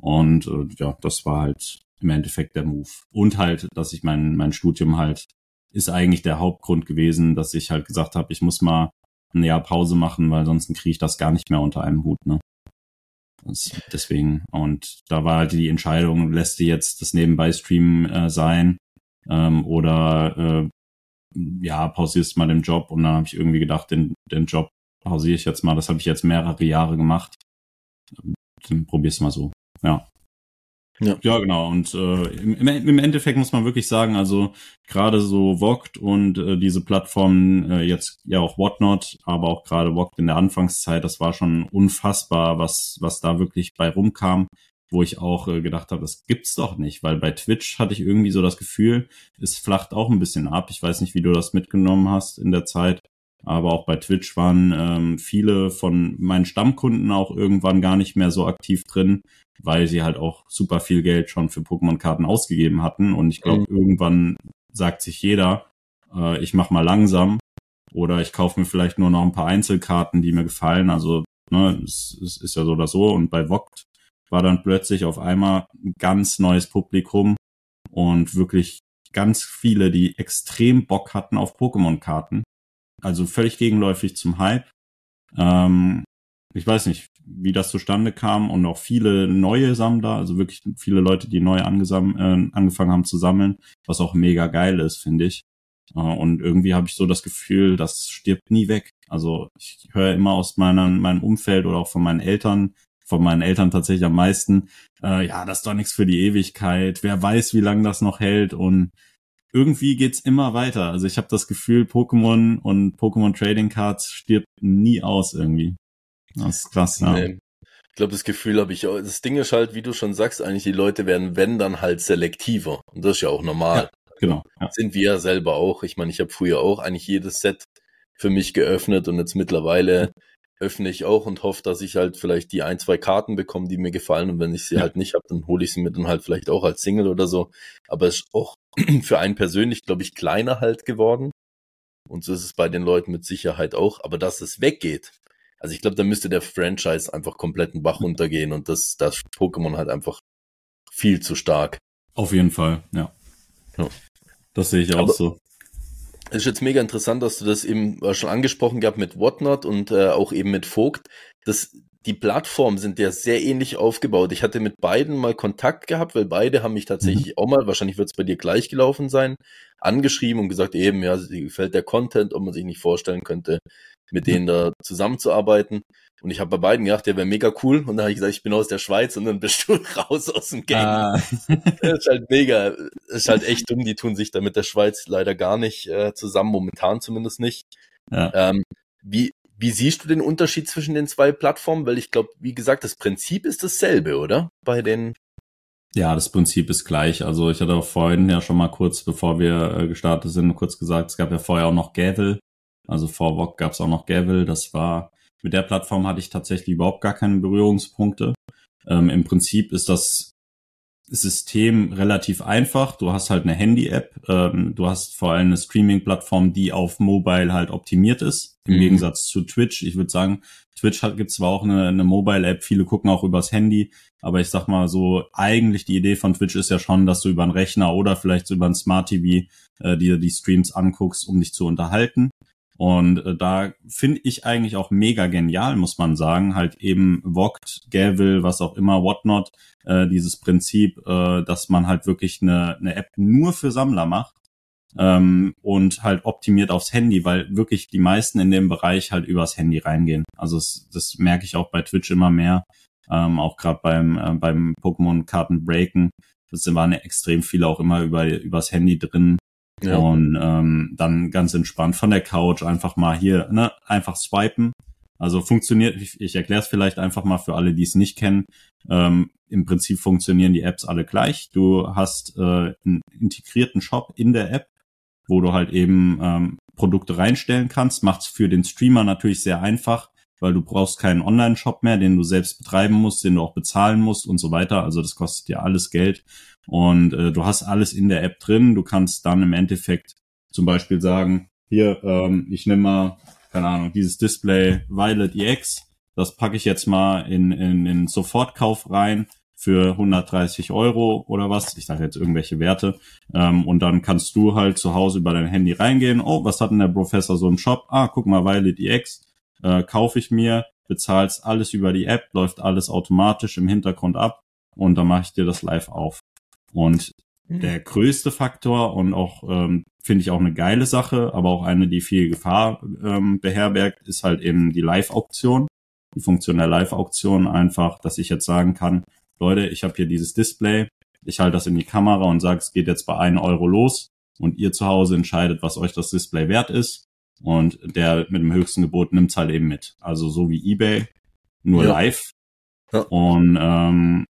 Und äh, ja, das war halt im Endeffekt der Move. Und halt, dass ich mein, mein Studium halt, ist eigentlich der Hauptgrund gewesen, dass ich halt gesagt habe, ich muss mal ein Jahr Pause machen, weil sonst kriege ich das gar nicht mehr unter einem Hut. Ne? Das, deswegen. Und da war halt die Entscheidung, lässt du jetzt das nebenbei Streamen äh, sein ähm, oder äh, ja, pausierst mal den Job und dann habe ich irgendwie gedacht, den, den Job pausiere ich jetzt mal. Das habe ich jetzt mehrere Jahre gemacht. Dann probier's mal so. Ja. Ja. ja, genau. Und äh, im, im Endeffekt muss man wirklich sagen, also gerade so Vogt und äh, diese Plattformen, äh, jetzt ja auch Whatnot, aber auch gerade Vogt in der Anfangszeit, das war schon unfassbar, was, was da wirklich bei rumkam, wo ich auch äh, gedacht habe, das gibt's doch nicht, weil bei Twitch hatte ich irgendwie so das Gefühl, es flacht auch ein bisschen ab. Ich weiß nicht, wie du das mitgenommen hast in der Zeit. Aber auch bei Twitch waren ähm, viele von meinen Stammkunden auch irgendwann gar nicht mehr so aktiv drin, weil sie halt auch super viel Geld schon für Pokémon-Karten ausgegeben hatten. Und ich glaube, mhm. irgendwann sagt sich jeder, äh, ich mach mal langsam oder ich kaufe mir vielleicht nur noch ein paar Einzelkarten, die mir gefallen. Also ne, es, es ist ja so oder so. Und bei Vogt war dann plötzlich auf einmal ein ganz neues Publikum und wirklich ganz viele, die extrem Bock hatten auf Pokémon-Karten also völlig gegenläufig zum Hype. Ähm, ich weiß nicht, wie das zustande kam und auch viele neue Sammler, also wirklich viele Leute, die neu äh, angefangen haben zu sammeln, was auch mega geil ist, finde ich. Äh, und irgendwie habe ich so das Gefühl, das stirbt nie weg. Also ich höre immer aus meinem, meinem Umfeld oder auch von meinen Eltern, von meinen Eltern tatsächlich am meisten, äh, ja, das ist doch nichts für die Ewigkeit. Wer weiß, wie lange das noch hält und irgendwie geht's immer weiter. Also ich habe das Gefühl, Pokémon und Pokémon Trading Cards stirbt nie aus irgendwie. Das ist krass, ja. Nee. Ich glaube, das Gefühl habe ich auch. Das Ding ist halt, wie du schon sagst, eigentlich die Leute werden, wenn dann halt selektiver. Und das ist ja auch normal. Ja, genau. Ja. Sind wir ja selber auch. Ich meine, ich habe früher auch eigentlich jedes Set für mich geöffnet und jetzt mittlerweile öffne ich auch und hoffe, dass ich halt vielleicht die ein, zwei Karten bekomme, die mir gefallen. Und wenn ich sie ja. halt nicht habe, dann hole ich sie mir dann halt vielleicht auch als Single oder so. Aber es ist auch für einen persönlich, glaube ich, kleiner halt geworden. Und so ist es bei den Leuten mit Sicherheit auch. Aber dass es weggeht, also ich glaube, da müsste der Franchise einfach komplett einen Bach runtergehen und das, das Pokémon halt einfach viel zu stark. Auf jeden Fall, ja. ja. Das sehe ich auch Aber so. Es ist jetzt mega interessant, dass du das eben schon angesprochen gehabt mit Whatnot und äh, auch eben mit Vogt. Das, die Plattformen sind ja sehr ähnlich aufgebaut. Ich hatte mit beiden mal Kontakt gehabt, weil beide haben mich tatsächlich mhm. auch mal, wahrscheinlich wird es bei dir gleich gelaufen sein, angeschrieben und gesagt, eben, ja, sie gefällt der Content, ob man sich nicht vorstellen könnte, mit denen da zusammenzuarbeiten. Und ich habe bei beiden gedacht, der wäre mega cool. Und dann habe ich gesagt, ich bin aus der Schweiz und dann bist du raus aus dem Game. Ah. das ist halt mega, das ist halt echt dumm. Die tun sich da mit der Schweiz leider gar nicht äh, zusammen, momentan zumindest nicht. Ja. Ähm, wie, wie siehst du den Unterschied zwischen den zwei Plattformen? Weil ich glaube, wie gesagt, das Prinzip ist dasselbe, oder? Bei den. Ja, das Prinzip ist gleich. Also ich hatte auch vorhin ja schon mal kurz, bevor wir äh, gestartet sind, kurz gesagt, es gab ja vorher auch noch Gavel. Also vor VOG gab es auch noch Gavel. Das war, mit der Plattform hatte ich tatsächlich überhaupt gar keine Berührungspunkte. Ähm, Im Prinzip ist das System relativ einfach. Du hast halt eine Handy-App, ähm, du hast vor allem eine Streaming-Plattform, die auf Mobile halt optimiert ist, im mhm. Gegensatz zu Twitch. Ich würde sagen, Twitch hat, gibt zwar auch eine, eine Mobile-App, viele gucken auch übers Handy, aber ich sag mal so, eigentlich die Idee von Twitch ist ja schon, dass du über einen Rechner oder vielleicht so über ein Smart TV äh, dir die Streams anguckst, um dich zu unterhalten. Und äh, da finde ich eigentlich auch mega genial, muss man sagen. Halt eben Vogt, Gavil, was auch immer, Whatnot, äh, dieses Prinzip, äh, dass man halt wirklich eine, eine App nur für Sammler macht ähm, und halt optimiert aufs Handy, weil wirklich die meisten in dem Bereich halt übers Handy reingehen. Also das, das merke ich auch bei Twitch immer mehr, ähm, auch gerade beim, äh, beim Pokémon-Karten Breaken. Das waren ja extrem viele auch immer über übers Handy drin ja. Und ähm, dann ganz entspannt von der Couch einfach mal hier, ne, einfach swipen. Also funktioniert, ich, ich erkläre es vielleicht einfach mal für alle, die es nicht kennen. Ähm, Im Prinzip funktionieren die Apps alle gleich. Du hast äh, einen integrierten Shop in der App, wo du halt eben ähm, Produkte reinstellen kannst. Macht's für den Streamer natürlich sehr einfach, weil du brauchst keinen Online-Shop mehr, den du selbst betreiben musst, den du auch bezahlen musst und so weiter. Also das kostet dir alles Geld. Und äh, du hast alles in der App drin. Du kannst dann im Endeffekt zum Beispiel sagen, hier, ähm, ich nehme mal, keine Ahnung, dieses Display Violet EX. Das packe ich jetzt mal in, in, in Sofortkauf rein für 130 Euro oder was. Ich sage jetzt irgendwelche Werte. Ähm, und dann kannst du halt zu Hause über dein Handy reingehen. Oh, was hat denn der Professor so im Shop? Ah, guck mal, Violet EX äh, kaufe ich mir bezahlst alles über die App, läuft alles automatisch im Hintergrund ab und dann mache ich dir das live auf. Und mhm. der größte Faktor und auch ähm, finde ich auch eine geile Sache, aber auch eine, die viel Gefahr ähm, beherbergt, ist halt eben die Live-Auktion. Die Funktion der Live-Auktion einfach, dass ich jetzt sagen kann, Leute, ich habe hier dieses Display, ich halte das in die Kamera und sage, es geht jetzt bei 1 Euro los und ihr zu Hause entscheidet, was euch das Display wert ist und der mit dem höchsten Gebot nimmt's halt eben mit. Also so wie eBay, nur ja. live. Ja. Und ähm,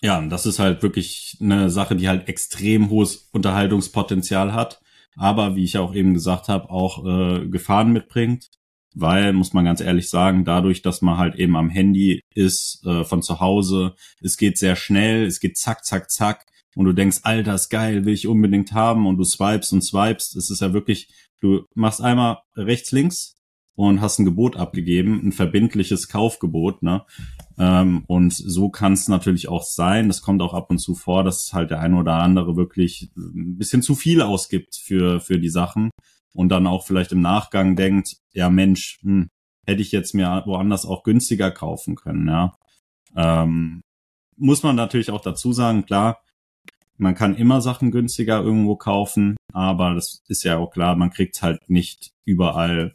ja, das ist halt wirklich eine Sache, die halt extrem hohes Unterhaltungspotenzial hat, aber wie ich auch eben gesagt habe, auch äh, Gefahren mitbringt, weil, muss man ganz ehrlich sagen, dadurch, dass man halt eben am Handy ist, äh, von zu Hause, es geht sehr schnell, es geht zack, zack, zack, und du denkst, Alter, ist geil, will ich unbedingt haben, und du swipest und swipest, es ist ja wirklich, du machst einmal rechts, links, und hast ein Gebot abgegeben, ein verbindliches Kaufgebot, ne? Ähm, und so kann es natürlich auch sein. Das kommt auch ab und zu vor, dass halt der eine oder andere wirklich ein bisschen zu viel ausgibt für für die Sachen und dann auch vielleicht im Nachgang denkt, ja Mensch, hm, hätte ich jetzt mir woanders auch günstiger kaufen können, ja. Ähm, muss man natürlich auch dazu sagen, klar, man kann immer Sachen günstiger irgendwo kaufen, aber das ist ja auch klar, man kriegt halt nicht überall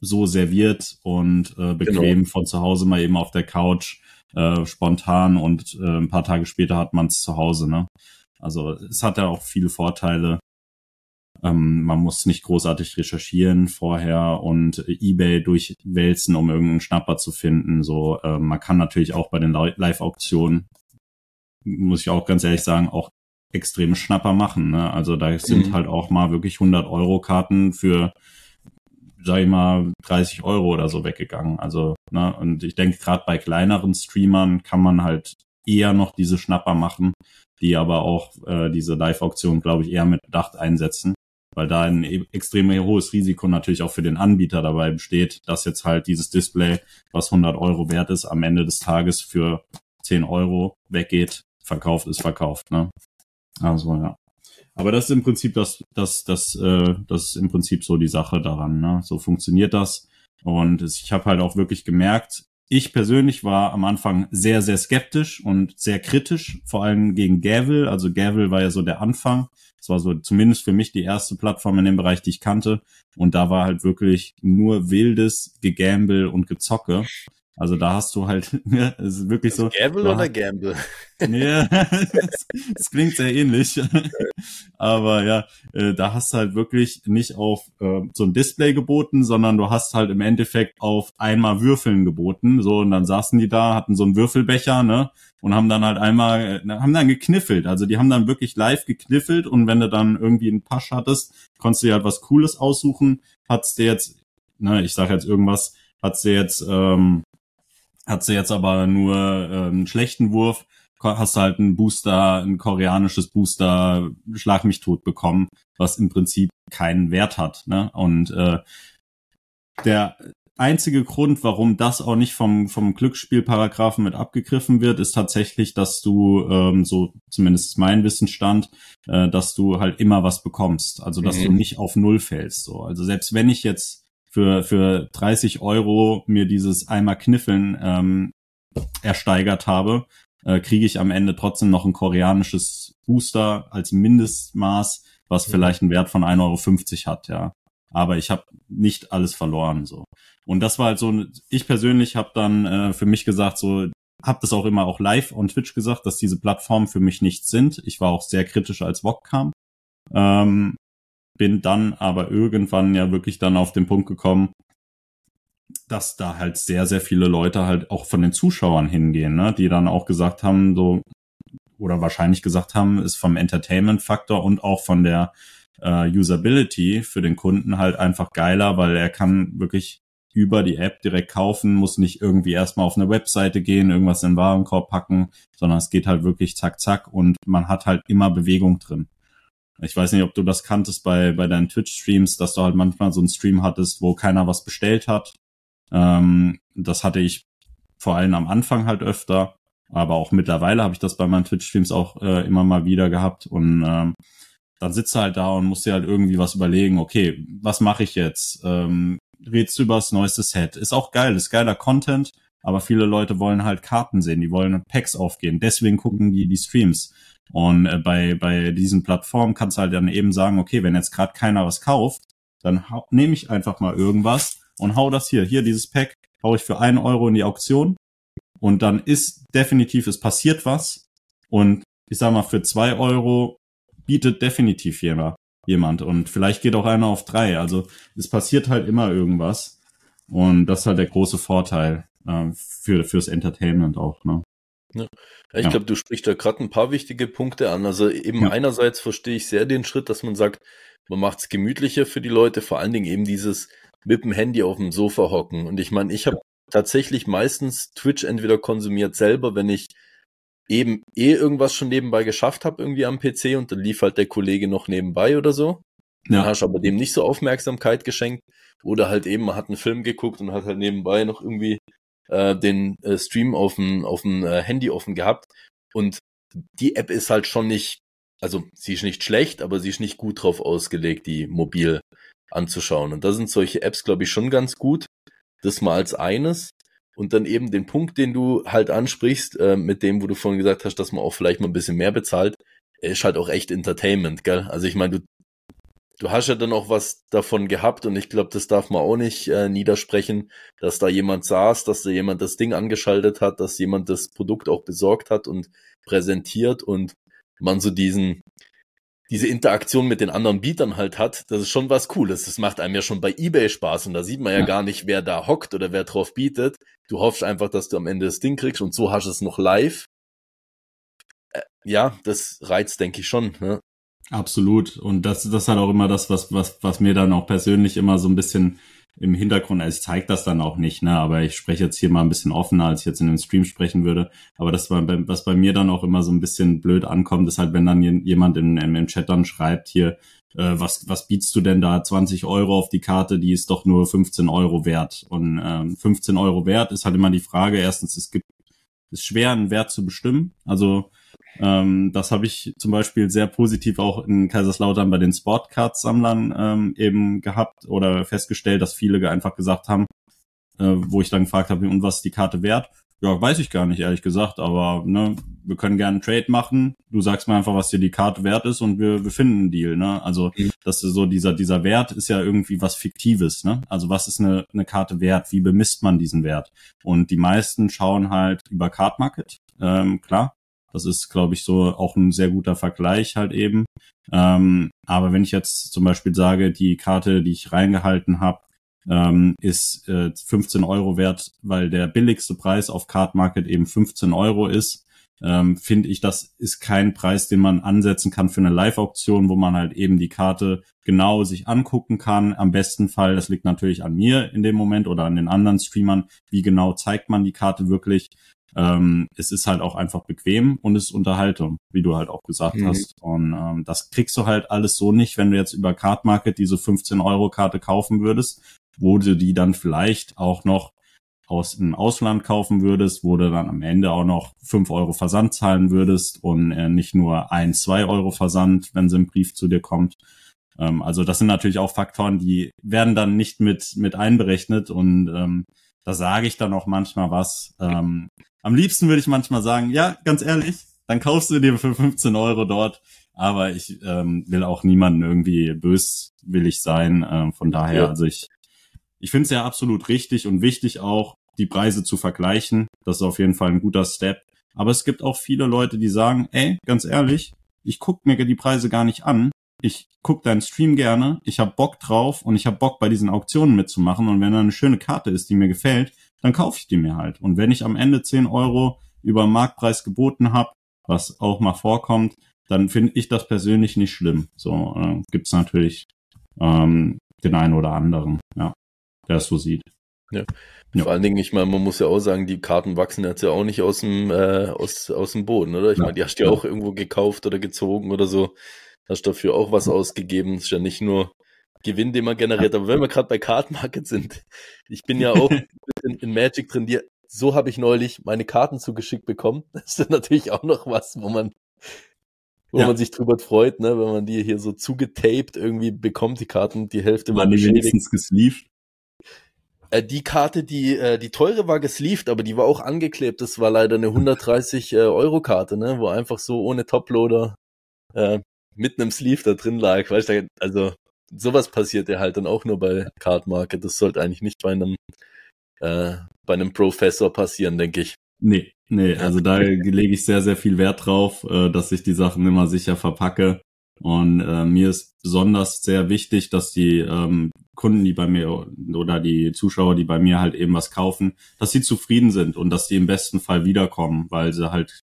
so serviert und äh, bequem genau. von zu Hause mal eben auf der Couch äh, spontan und äh, ein paar Tage später hat man es zu Hause. Ne? Also es hat ja auch viele Vorteile. Ähm, man muss nicht großartig recherchieren vorher und eBay durchwälzen, um irgendeinen Schnapper zu finden. So, äh, man kann natürlich auch bei den Live-Auktionen, muss ich auch ganz ehrlich sagen, auch extreme Schnapper machen. Ne? Also da sind mhm. halt auch mal wirklich 100 Euro Karten für sag ich mal, 30 Euro oder so weggegangen. Also, ne, und ich denke, gerade bei kleineren Streamern kann man halt eher noch diese Schnapper machen, die aber auch äh, diese Live-Auktion, glaube ich, eher mit Bedacht einsetzen, weil da ein e-, extrem hohes Risiko natürlich auch für den Anbieter dabei besteht, dass jetzt halt dieses Display, was 100 Euro wert ist, am Ende des Tages für 10 Euro weggeht. Verkauft ist verkauft, ne? Also, ja. Aber das ist im Prinzip das, das, das, äh, das ist im Prinzip so die Sache daran. Ne? So funktioniert das. Und ich habe halt auch wirklich gemerkt, ich persönlich war am Anfang sehr, sehr skeptisch und sehr kritisch, vor allem gegen Gavel. Also Gavel war ja so der Anfang. Das war so zumindest für mich die erste Plattform in dem Bereich, die ich kannte. Und da war halt wirklich nur wildes Gegamble und Gezocke. Also da hast du halt, ja, es ist wirklich so. Gamble oder Gamble? Ja, das, das klingt sehr ähnlich. Aber ja, äh, da hast du halt wirklich nicht auf äh, so ein Display geboten, sondern du hast halt im Endeffekt auf einmal Würfeln geboten. So, und dann saßen die da, hatten so einen Würfelbecher, ne? Und haben dann halt einmal, äh, haben dann gekniffelt. Also die haben dann wirklich live gekniffelt und wenn du dann irgendwie einen Pasch hattest, konntest du dir halt was Cooles aussuchen. Hat's dir jetzt, ne, ich sag jetzt irgendwas, hat's dir jetzt, ähm, hat sie jetzt aber nur äh, einen schlechten Wurf, hast du halt einen Booster, ein koreanisches Booster, Schlag mich tot bekommen, was im Prinzip keinen Wert hat. Ne? Und äh, der einzige Grund, warum das auch nicht vom, vom Glücksspielparagraphen mit abgegriffen wird, ist tatsächlich, dass du, ähm, so zumindest mein Wissensstand, äh, dass du halt immer was bekommst. Also dass mhm. du nicht auf Null fällst. So. Also selbst wenn ich jetzt für, für 30 Euro mir dieses einmal Kniffeln ähm, ersteigert habe, äh, kriege ich am Ende trotzdem noch ein koreanisches Booster als Mindestmaß, was mhm. vielleicht einen Wert von 1,50 Euro hat, ja. Aber ich habe nicht alles verloren so. Und das war halt so, ich persönlich habe dann äh, für mich gesagt, so habe das auch immer auch live on Twitch gesagt, dass diese Plattformen für mich nichts sind. Ich war auch sehr kritisch, als VOG kam. Ähm, bin dann aber irgendwann ja wirklich dann auf den Punkt gekommen, dass da halt sehr, sehr viele Leute halt auch von den Zuschauern hingehen, ne? die dann auch gesagt haben, so, oder wahrscheinlich gesagt haben, ist vom Entertainment-Faktor und auch von der äh, Usability für den Kunden halt einfach geiler, weil er kann wirklich über die App direkt kaufen, muss nicht irgendwie erstmal auf eine Webseite gehen, irgendwas in den Warenkorb packen, sondern es geht halt wirklich zack, zack und man hat halt immer Bewegung drin. Ich weiß nicht, ob du das kanntest bei, bei deinen Twitch-Streams, dass du halt manchmal so einen Stream hattest, wo keiner was bestellt hat. Ähm, das hatte ich vor allem am Anfang halt öfter, aber auch mittlerweile habe ich das bei meinen Twitch-Streams auch äh, immer mal wieder gehabt und ähm, dann sitzt du halt da und musst dir halt irgendwie was überlegen, okay, was mache ich jetzt? Ähm, redest du über das neueste Set. Ist auch geil, ist geiler Content, aber viele Leute wollen halt Karten sehen, die wollen Packs aufgehen. Deswegen gucken die die Streams. Und äh, bei, bei diesen Plattformen kannst du halt dann eben sagen, okay, wenn jetzt gerade keiner was kauft, dann nehme ich einfach mal irgendwas und hau das hier. Hier, dieses Pack, hau ich für einen Euro in die Auktion. Und dann ist definitiv, es passiert was. Und ich sag mal, für zwei Euro bietet definitiv jemand. jemand. Und vielleicht geht auch einer auf drei. Also es passiert halt immer irgendwas. Und das ist halt der große Vorteil äh, für fürs Entertainment auch. Ne? Ja. ich ja. glaube, du sprichst da gerade ein paar wichtige Punkte an. Also eben ja. einerseits verstehe ich sehr den Schritt, dass man sagt, man macht es gemütlicher für die Leute, vor allen Dingen eben dieses mit dem Handy auf dem Sofa hocken. Und ich meine, ich habe tatsächlich meistens Twitch entweder konsumiert selber, wenn ich eben eh irgendwas schon nebenbei geschafft habe, irgendwie am PC und dann lief halt der Kollege noch nebenbei oder so. Ja. Dann hast du aber dem nicht so Aufmerksamkeit geschenkt. Oder halt eben, man hat einen Film geguckt und hat halt nebenbei noch irgendwie äh, den äh, Stream auf dem, auf dem äh, Handy offen gehabt. Und die App ist halt schon nicht, also sie ist nicht schlecht, aber sie ist nicht gut drauf ausgelegt, die mobil anzuschauen. Und da sind solche Apps, glaube ich, schon ganz gut. Das mal als eines. Und dann eben den Punkt, den du halt ansprichst, äh, mit dem, wo du vorhin gesagt hast, dass man auch vielleicht mal ein bisschen mehr bezahlt, ist halt auch echt Entertainment, gell? Also ich meine, du, du hast ja dann auch was davon gehabt und ich glaube, das darf man auch nicht äh, niedersprechen, dass da jemand saß, dass da jemand das Ding angeschaltet hat, dass jemand das Produkt auch besorgt hat und präsentiert und man so diesen, diese Interaktion mit den anderen Bietern halt hat, das ist schon was Cooles. Das macht einem ja schon bei eBay Spaß und da sieht man ja, ja, gar nicht, wer da hockt oder wer drauf bietet. Du hoffst einfach, dass du am Ende das Ding kriegst und so hast du es noch live. Äh, ja, das reizt, denke ich schon. Ne? Absolut. Und das, das ist halt auch immer das, was, was, was mir dann auch persönlich immer so ein bisschen im Hintergrund, also ich zeige das dann auch nicht, ne, aber ich spreche jetzt hier mal ein bisschen offener, als ich jetzt in dem Stream sprechen würde. Aber das war, was bei mir dann auch immer so ein bisschen blöd ankommt, ist halt, wenn dann jemand im, im Chat dann schreibt hier, äh, was, was bietst du denn da 20 Euro auf die Karte, die ist doch nur 15 Euro wert. Und ähm, 15 Euro wert ist halt immer die Frage, erstens, es gibt, ist schwer, einen Wert zu bestimmen. Also ähm, das habe ich zum Beispiel sehr positiv auch in Kaiserslautern bei den Sportcards-Sammlern ähm, eben gehabt oder festgestellt, dass viele einfach gesagt haben, äh, wo ich dann gefragt habe, und was ist die Karte wert? Ja, weiß ich gar nicht, ehrlich gesagt, aber ne, wir können gerne einen Trade machen. Du sagst mir einfach, was dir die Karte wert ist und wir, wir finden einen Deal, ne? Also, mhm. das ist so dieser, dieser Wert ist ja irgendwie was Fiktives, ne? Also, was ist eine, eine Karte wert? Wie bemisst man diesen Wert? Und die meisten schauen halt über Card Market, ähm, klar. Das ist, glaube ich, so auch ein sehr guter Vergleich halt eben. Ähm, aber wenn ich jetzt zum Beispiel sage, die Karte, die ich reingehalten habe, ähm, ist äh, 15 Euro wert, weil der billigste Preis auf Card Market eben 15 Euro ist, ähm, finde ich, das ist kein Preis, den man ansetzen kann für eine Live-Auktion, wo man halt eben die Karte genau sich angucken kann. Am besten Fall, das liegt natürlich an mir in dem Moment oder an den anderen Streamern, wie genau zeigt man die Karte wirklich ähm, es ist halt auch einfach bequem und es ist Unterhaltung, wie du halt auch gesagt mhm. hast. Und ähm, das kriegst du halt alles so nicht, wenn du jetzt über Card Market diese 15 Euro Karte kaufen würdest, wo du die dann vielleicht auch noch aus dem Ausland kaufen würdest, wo du dann am Ende auch noch 5 Euro Versand zahlen würdest und äh, nicht nur ein, zwei Euro Versand, wenn sie im Brief zu dir kommt. Ähm, also das sind natürlich auch Faktoren, die werden dann nicht mit, mit einberechnet und ähm, da sage ich dann auch manchmal was. Ähm, am liebsten würde ich manchmal sagen, ja, ganz ehrlich, dann kaufst du dir für 15 Euro dort. Aber ich ähm, will auch niemanden irgendwie böswillig sein. Ähm, von daher, ja. also ich, ich finde es ja absolut richtig und wichtig auch, die Preise zu vergleichen. Das ist auf jeden Fall ein guter Step. Aber es gibt auch viele Leute, die sagen, ey, ganz ehrlich, ich guck mir die Preise gar nicht an. Ich guck deinen Stream gerne, ich hab Bock drauf und ich hab Bock bei diesen Auktionen mitzumachen. Und wenn da eine schöne Karte ist, die mir gefällt, dann kaufe ich die mir halt. Und wenn ich am Ende 10 Euro über Marktpreis geboten habe, was auch mal vorkommt, dann finde ich das persönlich nicht schlimm. So äh, gibt natürlich ähm, den einen oder anderen, ja, der es so sieht. Ja. ja. Vor allen Dingen, ich meine, man muss ja auch sagen, die Karten wachsen jetzt ja auch nicht aus dem, äh, aus, aus dem Boden, oder? Ich ja. meine, die hast du ja auch irgendwo gekauft oder gezogen oder so. Hast dafür auch was ausgegeben. ist ja nicht nur Gewinn, den man generiert. Aber wenn wir gerade bei Card Market sind, ich bin ja auch in, in Magic drin, die, so habe ich neulich meine Karten zugeschickt bekommen. Das ist natürlich auch noch was, wo man, wo ja. man sich drüber freut, ne, wenn man die hier so zugetaped irgendwie bekommt, die Karten, die Hälfte war die wenigstens gesleeved. Äh, die Karte, die äh, die teure war gesleeved, aber die war auch angeklebt. Das war leider eine 130 äh, Euro Karte, ne, wo einfach so ohne Toploader äh, mit einem Sleeve da drin lag. Weißt du, also sowas passiert ja halt dann auch nur bei Card Market. Das sollte eigentlich nicht bei einem äh, bei einem Professor passieren, denke ich. Nee, nee, also da lege ich sehr, sehr viel Wert drauf, äh, dass ich die Sachen immer sicher verpacke. Und äh, mir ist besonders sehr wichtig, dass die ähm, Kunden, die bei mir oder die Zuschauer, die bei mir halt eben was kaufen, dass sie zufrieden sind und dass die im besten Fall wiederkommen, weil sie halt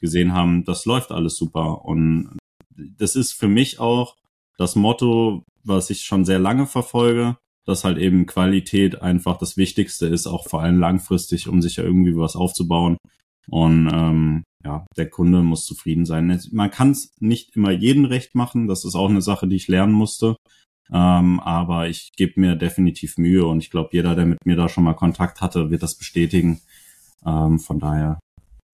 gesehen haben, das läuft alles super. Und das ist für mich auch das Motto, was ich schon sehr lange verfolge, dass halt eben Qualität einfach das Wichtigste ist, auch vor allem langfristig, um sich ja irgendwie was aufzubauen. Und ähm, ja, der Kunde muss zufrieden sein. Man kann es nicht immer jeden recht machen. Das ist auch eine Sache, die ich lernen musste. Ähm, aber ich gebe mir definitiv Mühe und ich glaube, jeder, der mit mir da schon mal Kontakt hatte, wird das bestätigen. Ähm, von daher,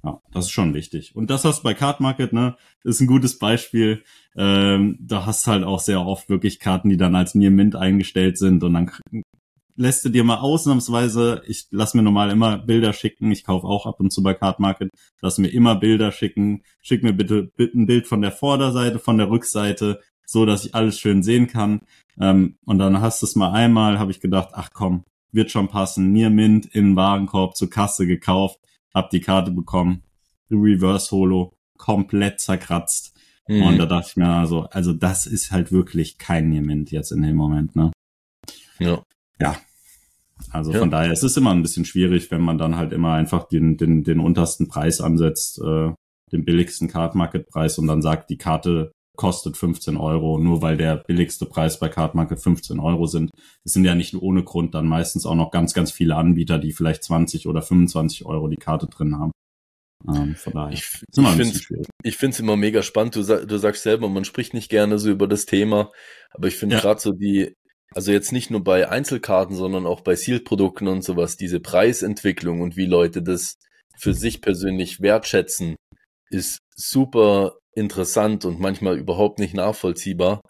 ja, das ist schon wichtig. Und das hast du bei Card Market, ne, ist ein gutes Beispiel. Ähm, da hast halt auch sehr oft wirklich Karten, die dann als Near Mint eingestellt sind und dann lässt du dir mal ausnahmsweise, ich lass mir normal immer Bilder schicken, ich kaufe auch ab und zu bei Card Market, lass mir immer Bilder schicken, schick mir bitte, bitte ein Bild von der Vorderseite, von der Rückseite, so dass ich alles schön sehen kann. Ähm, und dann hast du es mal einmal, habe ich gedacht, ach komm, wird schon passen, Near Mint in Warenkorb zur Kasse gekauft, hab die Karte bekommen, Reverse Holo, komplett zerkratzt. Mhm. Und da dachte ich mir also, also das ist halt wirklich kein Mint jetzt in dem Moment, ne? Ja. Ja, also ja. von daher, es ist immer ein bisschen schwierig, wenn man dann halt immer einfach den, den, den untersten Preis ansetzt, äh, den billigsten Card Market Preis und dann sagt, die Karte kostet 15 Euro, nur weil der billigste Preis bei Card Market 15 Euro sind. Es sind ja nicht ohne Grund dann meistens auch noch ganz, ganz viele Anbieter, die vielleicht 20 oder 25 Euro die Karte drin haben. Ähm, von daher. Ich, ich finde es immer mega spannend. Du, du sagst selber, man spricht nicht gerne so über das Thema, aber ich finde ja. gerade so die also jetzt nicht nur bei Einzelkarten, sondern auch bei Sealed-Produkten und sowas, diese Preisentwicklung und wie Leute das für sich persönlich wertschätzen, ist super interessant und manchmal überhaupt nicht nachvollziehbar.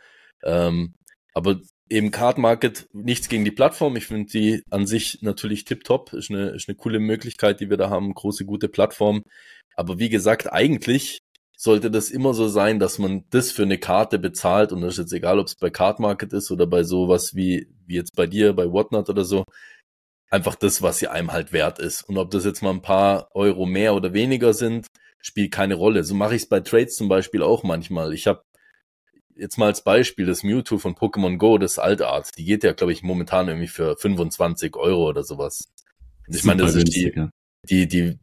Ähm, aber eben Card Market, nichts gegen die Plattform. Ich finde die an sich natürlich tipptopp. Ist eine, ist eine coole Möglichkeit, die wir da haben. Große, gute Plattform. Aber wie gesagt, eigentlich sollte das immer so sein, dass man das für eine Karte bezahlt und das ist jetzt egal, ob es bei Card Market ist oder bei sowas wie, wie jetzt bei dir, bei Whatnot oder so, einfach das, was sie einem halt wert ist. Und ob das jetzt mal ein paar Euro mehr oder weniger sind, spielt keine Rolle. So mache ich es bei Trades zum Beispiel auch manchmal. Ich habe jetzt mal als Beispiel das Mewtwo von Pokémon Go, das Altart, die geht ja, glaube ich, momentan irgendwie für 25 Euro oder sowas. Und ich meine, das ist die, die, die,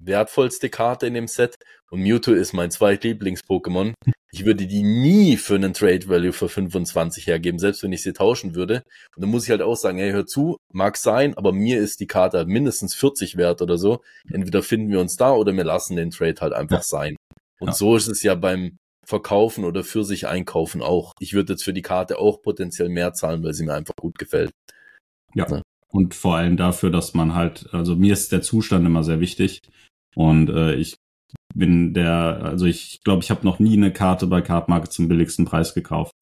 wertvollste Karte in dem Set und Mewtwo ist mein zweitlieblings-Pokémon. Ich würde die nie für einen Trade Value für 25 hergeben, selbst wenn ich sie tauschen würde. Und dann muss ich halt auch sagen, hey, hör zu, mag sein, aber mir ist die Karte mindestens 40 wert oder so. Entweder finden wir uns da oder wir lassen den Trade halt einfach ja. sein. Und ja. so ist es ja beim Verkaufen oder für sich einkaufen auch. Ich würde jetzt für die Karte auch potenziell mehr zahlen, weil sie mir einfach gut gefällt. Ja. ja. Und vor allem dafür, dass man halt, also mir ist der Zustand immer sehr wichtig. Und äh, ich bin der, also ich glaube, ich habe noch nie eine Karte bei Cardmarket zum billigsten Preis gekauft.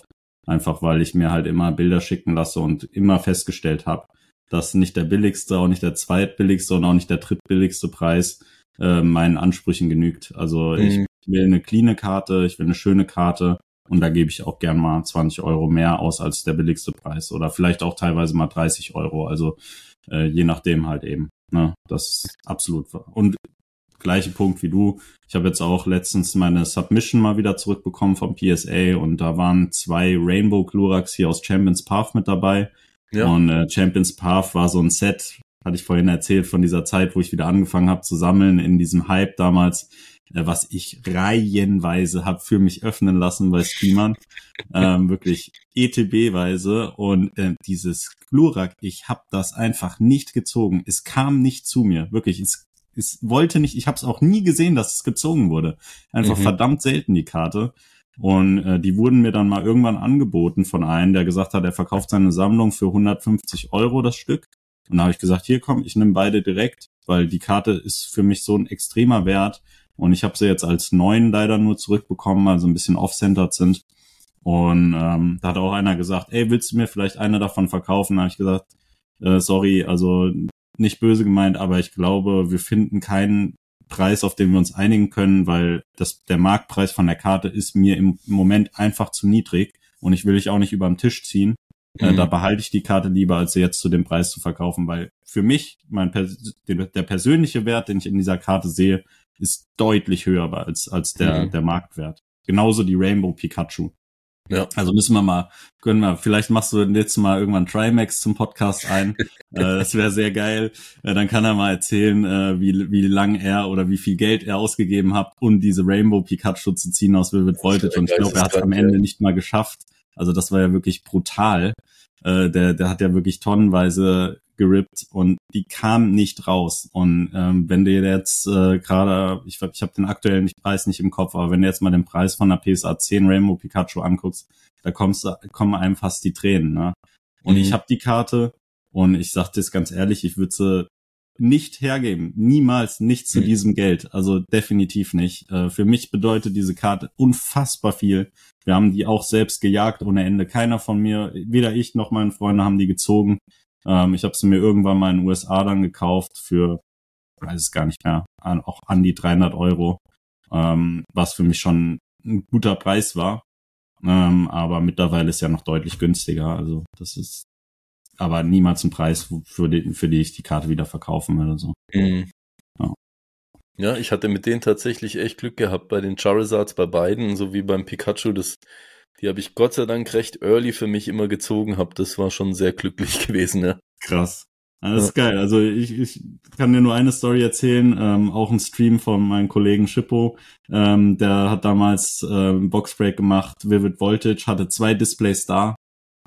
Einfach weil ich mir halt immer Bilder schicken lasse und immer festgestellt habe, dass nicht der billigste, auch nicht der zweitbilligste und auch nicht der drittbilligste Preis äh, meinen Ansprüchen genügt. Also mhm. ich will eine cleane Karte, ich will eine schöne Karte und da gebe ich auch gern mal 20 Euro mehr aus als der billigste Preis oder vielleicht auch teilweise mal 30 Euro. Also äh, je nachdem halt eben. Ne? Das ist absolut. Und gleiche Punkt wie du. Ich habe jetzt auch letztens meine Submission mal wieder zurückbekommen vom PSA und da waren zwei Rainbow Glurax hier aus Champions Path mit dabei. Ja. Und äh, Champions Path war so ein Set, hatte ich vorhin erzählt, von dieser Zeit, wo ich wieder angefangen habe zu sammeln in diesem Hype damals, äh, was ich reihenweise habe für mich öffnen lassen bei Streamern. ähm, wirklich ETB-weise und äh, dieses Glurak, ich habe das einfach nicht gezogen. Es kam nicht zu mir, wirklich. Es es wollte nicht, ich habe es auch nie gesehen, dass es gezogen wurde. Einfach mhm. verdammt selten die Karte. Und äh, die wurden mir dann mal irgendwann angeboten von einem, der gesagt hat, er verkauft seine Sammlung für 150 Euro das Stück. Und da habe ich gesagt, hier komm, ich nehme beide direkt, weil die Karte ist für mich so ein extremer Wert. Und ich habe sie jetzt als neun leider nur zurückbekommen, also ein bisschen off-centered sind. Und ähm, da hat auch einer gesagt, ey, willst du mir vielleicht eine davon verkaufen? Da habe ich gesagt, Äh, sorry, also nicht böse gemeint, aber ich glaube, wir finden keinen Preis, auf den wir uns einigen können, weil das, der Marktpreis von der Karte ist mir im Moment einfach zu niedrig und ich will dich auch nicht über den Tisch ziehen. Äh, mhm. da behalte ich die Karte lieber, als sie jetzt zu dem Preis zu verkaufen, weil für mich mein der persönliche Wert, den ich in dieser Karte sehe, ist deutlich höher als, als der, mhm. der Marktwert. Genauso die Rainbow Pikachu. Ja. Also müssen wir mal, können wir, vielleicht machst du jetzt mal irgendwann Trimax zum Podcast ein. äh, das wäre sehr geil. Äh, dann kann er mal erzählen, äh, wie, wie lang er oder wie viel Geld er ausgegeben hat, um diese Rainbow Pikachu zu ziehen aus Vivid Voltage. Und ich glaube, er hat es am Ende nicht mal geschafft. Also das war ja wirklich brutal. Äh, der, der hat ja wirklich tonnenweise gerippt und die kam nicht raus. Und ähm, wenn du jetzt äh, gerade, ich, ich habe den aktuellen Preis nicht im Kopf, aber wenn du jetzt mal den Preis von der PSA 10 Rainbow Pikachu anguckst, da kommst, kommen einem fast die Tränen. Ne? Und mhm. ich habe die Karte und ich sag dir ganz ehrlich, ich würde sie nicht hergeben. Niemals nicht zu mhm. diesem Geld. Also definitiv nicht. Äh, für mich bedeutet diese Karte unfassbar viel. Wir haben die auch selbst gejagt ohne Ende. Keiner von mir, weder ich noch meine Freunde haben die gezogen. Ähm, ich habe sie mir irgendwann mal in den USA dann gekauft für, weiß es gar nicht mehr, an, auch an die 300 Euro, ähm, was für mich schon ein guter Preis war. Ähm, aber mittlerweile ist ja noch deutlich günstiger. Also das ist aber niemals ein Preis, für die, für die ich die Karte wieder verkaufen würde. So. Mhm. Ja. ja, ich hatte mit denen tatsächlich echt Glück gehabt bei den Charizards, bei beiden, so wie beim Pikachu. Das die habe ich Gott sei Dank recht early für mich immer gezogen hab. Das war schon sehr glücklich gewesen, ja. Krass. Das ist geil. Also ich, ich kann dir nur eine Story erzählen, ähm, auch ein Stream von meinem Kollegen Schippo. Ähm, der hat damals ähm, Boxbreak gemacht, Vivid Voltage, hatte zwei Displays da.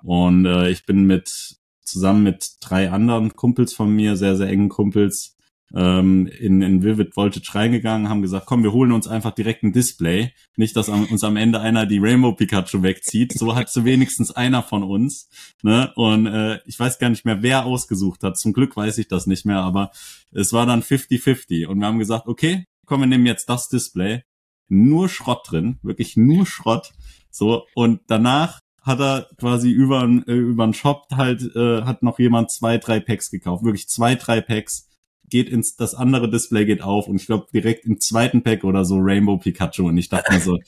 Und äh, ich bin mit zusammen mit drei anderen Kumpels von mir, sehr, sehr engen Kumpels, ähm, in, in Vivid Voltage reingegangen, haben gesagt, komm, wir holen uns einfach direkt ein Display. Nicht, dass am, uns am Ende einer die Rainbow Pikachu wegzieht. So hat so wenigstens einer von uns. Ne? Und äh, ich weiß gar nicht mehr, wer ausgesucht hat. Zum Glück weiß ich das nicht mehr, aber es war dann 50-50. Und wir haben gesagt, okay, komm, wir nehmen jetzt das Display. Nur Schrott drin, wirklich nur Schrott. So, und danach hat er quasi über äh, über einen Shop halt äh, hat noch jemand zwei drei Packs gekauft wirklich zwei drei Packs geht ins, das andere Display geht auf und ich glaube direkt im zweiten Pack oder so Rainbow Pikachu und ich dachte mir so,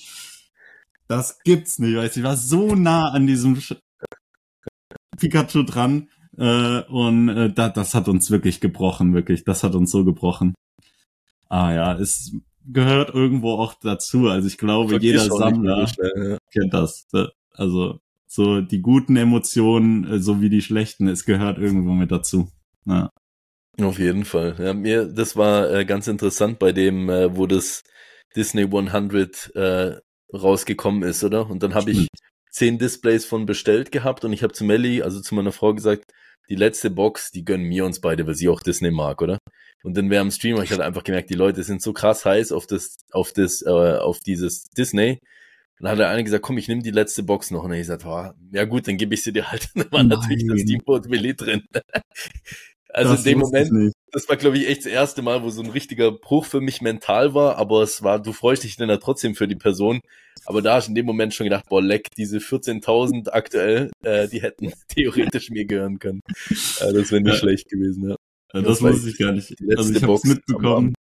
das gibt's nicht, weißt du, ich war so nah an diesem Sch Pikachu dran äh, und äh, da, das hat uns wirklich gebrochen, wirklich, das hat uns so gebrochen. Ah ja, es gehört irgendwo auch dazu, also ich glaube, jeder Sammler ja. kennt das. Also so die guten Emotionen äh, so wie die schlechten, es gehört irgendwo mit dazu. Ja. Auf jeden Fall. Ja, mir, das war äh, ganz interessant bei dem, äh, wo das Disney 100 äh, rausgekommen ist, oder? Und dann habe ich zehn Displays von bestellt gehabt und ich habe zu Melly, also zu meiner Frau gesagt, die letzte Box, die gönnen mir uns beide, weil sie auch Disney mag, oder? Und dann während dem Stream habe ich halt einfach gemerkt, die Leute sind so krass heiß auf das, auf das, äh, auf dieses Disney. Dann hat der eine gesagt, komm, ich nehme die letzte Box noch. Und ich gesagt, oh, ja gut, dann gebe ich sie dir halt. Dann war Nein. natürlich das Steamboat Willi drin. Also das in dem Moment, das war, glaube ich, echt das erste Mal, wo so ein richtiger Bruch für mich mental war, aber es war, du freust dich dann ja trotzdem für die Person. Aber da hast du in dem Moment schon gedacht, boah, leck, diese 14.000 aktuell, äh, die hätten theoretisch mir gehören können. Äh, das wäre nicht ja. schlecht gewesen, ja. ja das, das wusste ich gar nicht. Also ich habe mitbekommen.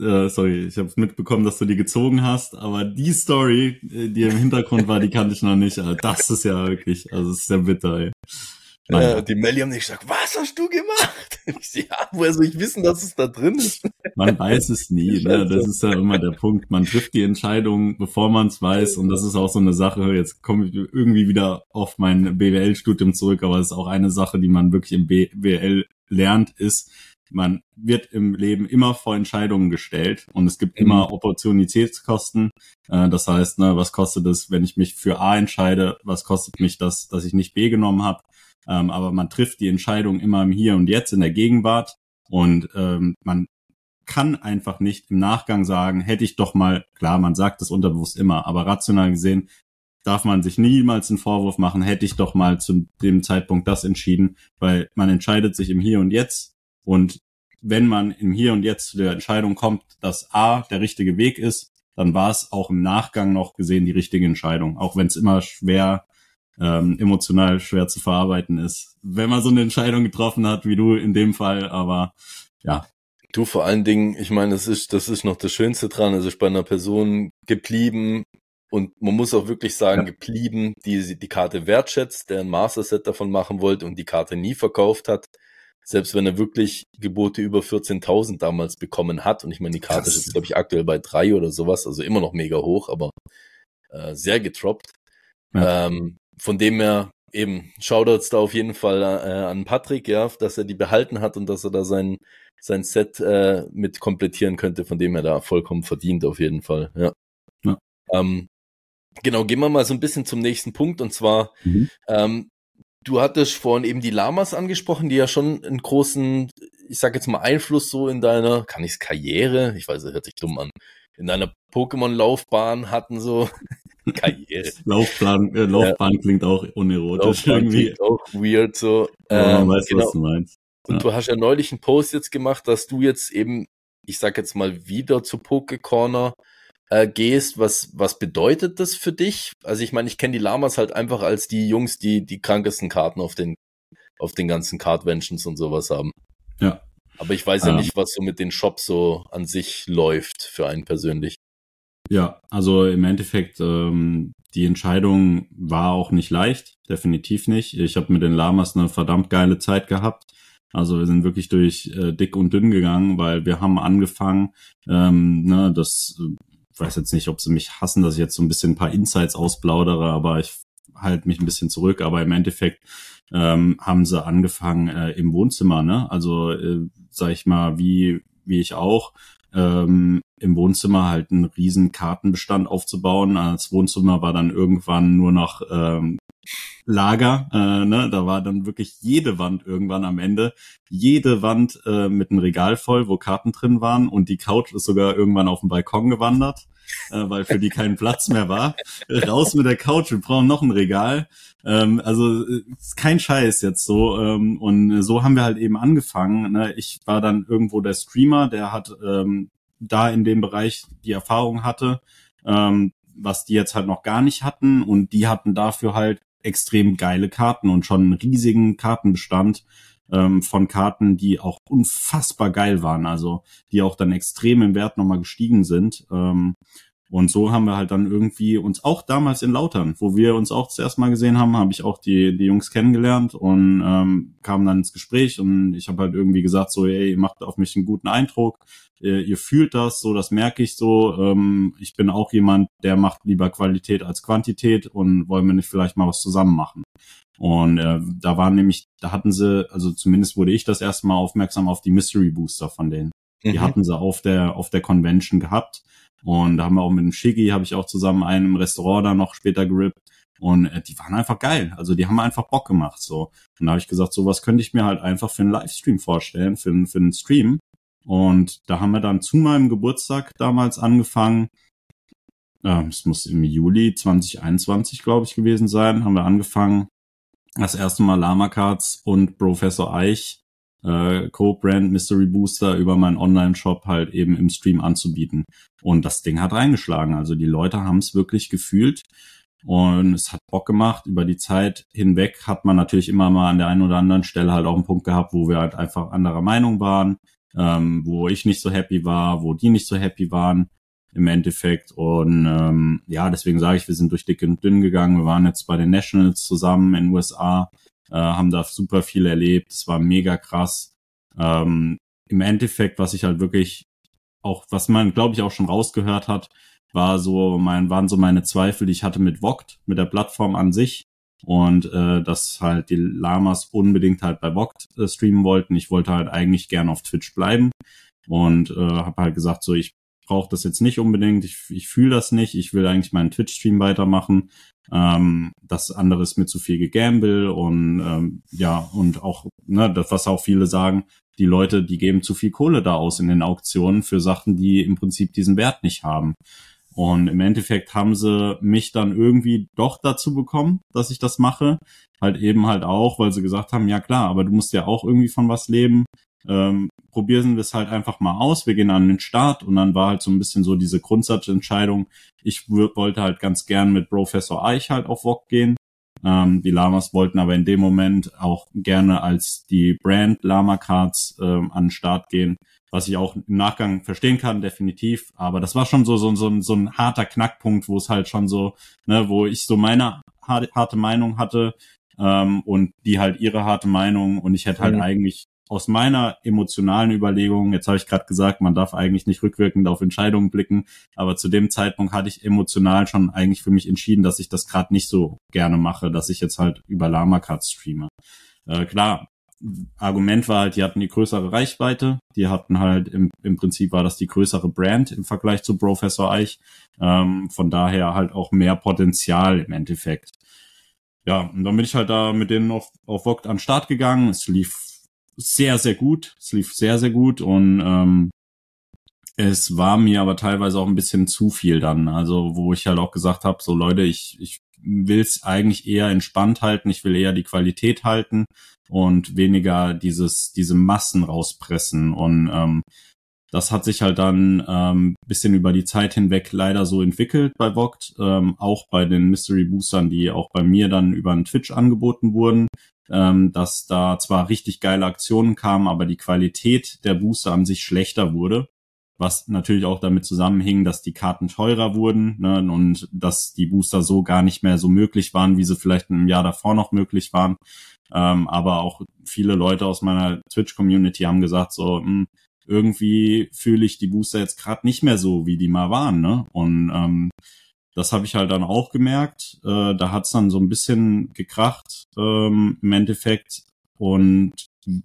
Äh, sorry, ich habe es mitbekommen, dass du die gezogen hast, aber die Story, äh, die im Hintergrund war, die kannte ich noch nicht. Also das ist ja wirklich, also es ist sehr bitter, ey. Naja. Äh, die Melli haben nicht gesagt, was hast du gemacht? Ja, woher soll ich wissen, dass es da drin ist? Man weiß es nie, ne? Das ist ja immer der Punkt. Man trifft die Entscheidung, bevor man es weiß. Und das ist auch so eine Sache. Jetzt komme ich irgendwie wieder auf mein BWL-Studium zurück, aber es ist auch eine Sache, die man wirklich im BWL lernt, ist, man wird im Leben immer vor Entscheidungen gestellt und es gibt mhm. immer Opportunitätskosten. Äh, das heißt, ne, was kostet es, wenn ich mich für A entscheide? Was kostet mich das, dass ich nicht B genommen habe? Ähm, aber man trifft die Entscheidung immer im Hier und Jetzt in der Gegenwart und ähm, man kann einfach nicht im Nachgang sagen, hätte ich doch mal, klar, man sagt das unterbewusst immer, aber rational gesehen darf man sich niemals einen Vorwurf machen, hätte ich doch mal zu dem Zeitpunkt das entschieden, weil man entscheidet sich im Hier und Jetzt und wenn man im Hier und Jetzt zu der Entscheidung kommt, dass A der richtige Weg ist, dann war es auch im Nachgang noch gesehen die richtige Entscheidung, auch wenn es immer schwer ähm, emotional schwer zu verarbeiten ist, wenn man so eine Entscheidung getroffen hat, wie du in dem Fall, aber ja. Du vor allen Dingen, ich meine, das ist, das ist noch das Schönste dran, es ist bei einer Person geblieben und man muss auch wirklich sagen, ja. geblieben, die die Karte wertschätzt, der ein Master-Set davon machen wollte und die Karte nie verkauft hat selbst wenn er wirklich Gebote über 14.000 damals bekommen hat, und ich meine, die Karte Krass. ist jetzt, glaube ich, aktuell bei drei oder sowas, also immer noch mega hoch, aber äh, sehr getroppt. Ja. Ähm, von dem her eben Shoutouts da auf jeden Fall äh, an Patrick, ja, dass er die behalten hat und dass er da sein, sein Set äh, mit komplettieren könnte, von dem er da vollkommen verdient, auf jeden Fall, ja. ja. Ähm, genau, gehen wir mal so ein bisschen zum nächsten Punkt und zwar, mhm. ähm, Du hattest vorhin eben die Lamas angesprochen, die ja schon einen großen, ich sag jetzt mal, Einfluss so in deiner, kann ich's Karriere, ich weiß, das hört sich dumm an, in deiner Pokémon-Laufbahn hatten so Karriere. Laufplan, äh, Laufbahn ja. klingt auch unerotisch Laufbahn irgendwie. Klingt auch weird so. Ja, ähm, man weiß, genau. was du meinst. Ja. Und du hast ja neulich einen Post jetzt gemacht, dass du jetzt eben, ich sag jetzt mal wieder zu Poké Corner äh, gehst, was, was bedeutet das für dich? Also ich meine, ich kenne die Lamas halt einfach als die Jungs, die die krankesten Karten auf den, auf den ganzen Cardventions und sowas haben. Ja. Aber ich weiß ja, ja nicht, was so mit den Shops so an sich läuft für einen persönlich. Ja, also im Endeffekt, ähm, die Entscheidung war auch nicht leicht, definitiv nicht. Ich habe mit den Lamas eine verdammt geile Zeit gehabt. Also wir sind wirklich durch äh, dick und dünn gegangen, weil wir haben angefangen, ähm, ne, das weiß jetzt nicht, ob sie mich hassen, dass ich jetzt so ein bisschen ein paar Insights ausplaudere, aber ich halte mich ein bisschen zurück. Aber im Endeffekt ähm, haben sie angefangen äh, im Wohnzimmer, ne? Also äh, sag ich mal, wie wie ich auch ähm, im Wohnzimmer halt einen riesen Kartenbestand aufzubauen. Das Wohnzimmer war dann irgendwann nur noch ähm, Lager, äh, ne? da war dann wirklich jede Wand irgendwann am Ende, jede Wand äh, mit einem Regal voll, wo Karten drin waren und die Couch ist sogar irgendwann auf den Balkon gewandert, äh, weil für die kein Platz mehr war. Raus mit der Couch, wir brauchen noch ein Regal. Ähm, also ist kein Scheiß jetzt so ähm, und so haben wir halt eben angefangen. Ne? Ich war dann irgendwo der Streamer, der hat ähm, da in dem Bereich die Erfahrung hatte. Ähm, was die jetzt halt noch gar nicht hatten und die hatten dafür halt extrem geile Karten und schon einen riesigen Kartenbestand ähm, von Karten, die auch unfassbar geil waren, also die auch dann extrem im Wert nochmal gestiegen sind. Ähm, und so haben wir halt dann irgendwie uns auch damals in Lautern, wo wir uns auch zuerst mal gesehen haben, habe ich auch die, die Jungs kennengelernt und ähm, kamen dann ins Gespräch und ich habe halt irgendwie gesagt, so, ey, ihr macht auf mich einen guten Eindruck, ihr, ihr fühlt das, so, das merke ich so. Ähm, ich bin auch jemand, der macht lieber Qualität als Quantität und wollen wir nicht vielleicht mal was zusammen machen. Und äh, da waren nämlich, da hatten sie, also zumindest wurde ich das erste Mal aufmerksam auf die Mystery Booster von denen. Die mhm. hatten sie auf der auf der Convention gehabt und da haben wir auch mit dem Shiggy, habe ich auch zusammen einen im Restaurant da noch später gerippt. Und äh, die waren einfach geil. Also die haben einfach Bock gemacht. So. Und da habe ich gesagt, so was könnte ich mir halt einfach für einen Livestream vorstellen, für, für einen Stream. Und da haben wir dann zu meinem Geburtstag damals angefangen. Äh, es muss im Juli 2021, glaube ich, gewesen sein, haben wir angefangen, das erste Mal Lama Cards und Professor Eich äh, Co-Brand Mystery Booster über meinen Online-Shop halt eben im Stream anzubieten. Und das Ding hat reingeschlagen. Also die Leute haben es wirklich gefühlt. Und es hat Bock gemacht. Über die Zeit hinweg hat man natürlich immer mal an der einen oder anderen Stelle halt auch einen Punkt gehabt, wo wir halt einfach anderer Meinung waren, ähm, wo ich nicht so happy war, wo die nicht so happy waren im Endeffekt. Und ähm, ja, deswegen sage ich, wir sind durch dick und dünn gegangen. Wir waren jetzt bei den Nationals zusammen in den USA äh, haben da super viel erlebt. Es war mega krass. Ähm, Im Endeffekt, was ich halt wirklich auch, was man, glaube ich, auch schon rausgehört hat, war so mein, waren so meine Zweifel, die ich hatte mit Vogt, mit der Plattform an sich. Und äh, dass halt die Lamas unbedingt halt bei Vogt äh, streamen wollten. Ich wollte halt eigentlich gern auf Twitch bleiben und äh, habe halt gesagt, so ich brauche das jetzt nicht unbedingt, ich, ich fühle das nicht, ich will eigentlich meinen Twitch-Stream weitermachen ähm, das andere ist mir zu viel gegamble und ähm, ja, und auch, ne, das, was auch viele sagen, die Leute, die geben zu viel Kohle da aus in den Auktionen für Sachen, die im Prinzip diesen Wert nicht haben. Und im Endeffekt haben sie mich dann irgendwie doch dazu bekommen, dass ich das mache. Halt eben halt auch, weil sie gesagt haben, ja klar, aber du musst ja auch irgendwie von was leben ähm, probieren wir es halt einfach mal aus. Wir gehen an den Start und dann war halt so ein bisschen so diese Grundsatzentscheidung. Ich wollte halt ganz gern mit Professor Eich halt auf VOG gehen. Ähm, die Lamas wollten aber in dem Moment auch gerne als die Brand Lama Cards ähm, an den Start gehen, was ich auch im Nachgang verstehen kann, definitiv. Aber das war schon so, so, so, so ein harter Knackpunkt, wo es halt schon so, ne, wo ich so meine harte Meinung hatte ähm, und die halt ihre harte Meinung und ich hätte halt mhm. eigentlich aus meiner emotionalen Überlegung, jetzt habe ich gerade gesagt, man darf eigentlich nicht rückwirkend auf Entscheidungen blicken, aber zu dem Zeitpunkt hatte ich emotional schon eigentlich für mich entschieden, dass ich das gerade nicht so gerne mache, dass ich jetzt halt über Lama Cards streame. Äh, klar, Argument war halt, die hatten die größere Reichweite, die hatten halt im, im Prinzip war das die größere Brand im Vergleich zu Professor Eich, ähm, von daher halt auch mehr Potenzial im Endeffekt. Ja, und dann bin ich halt da mit denen auf, auf Vogt an den Start gegangen. Es lief sehr, sehr gut. Es lief sehr, sehr gut und ähm, es war mir aber teilweise auch ein bisschen zu viel dann. Also wo ich halt auch gesagt habe, so Leute, ich, ich will es eigentlich eher entspannt halten, ich will eher die Qualität halten und weniger dieses, diese Massen rauspressen. Und ähm, das hat sich halt dann ähm, bisschen über die Zeit hinweg leider so entwickelt bei Vogt, ähm, auch bei den Mystery Boostern, die auch bei mir dann über einen Twitch angeboten wurden ähm, dass da zwar richtig geile Aktionen kamen, aber die Qualität der Booster an sich schlechter wurde. Was natürlich auch damit zusammenhing, dass die Karten teurer wurden ne, und dass die Booster so gar nicht mehr so möglich waren, wie sie vielleicht im Jahr davor noch möglich waren. Ähm, aber auch viele Leute aus meiner Twitch-Community haben gesagt, so, mh, hm, irgendwie fühle ich die Booster jetzt gerade nicht mehr so, wie die mal waren. Ne? Und ähm, das habe ich halt dann auch gemerkt. Äh, da hat's dann so ein bisschen gekracht ähm, im Endeffekt. Und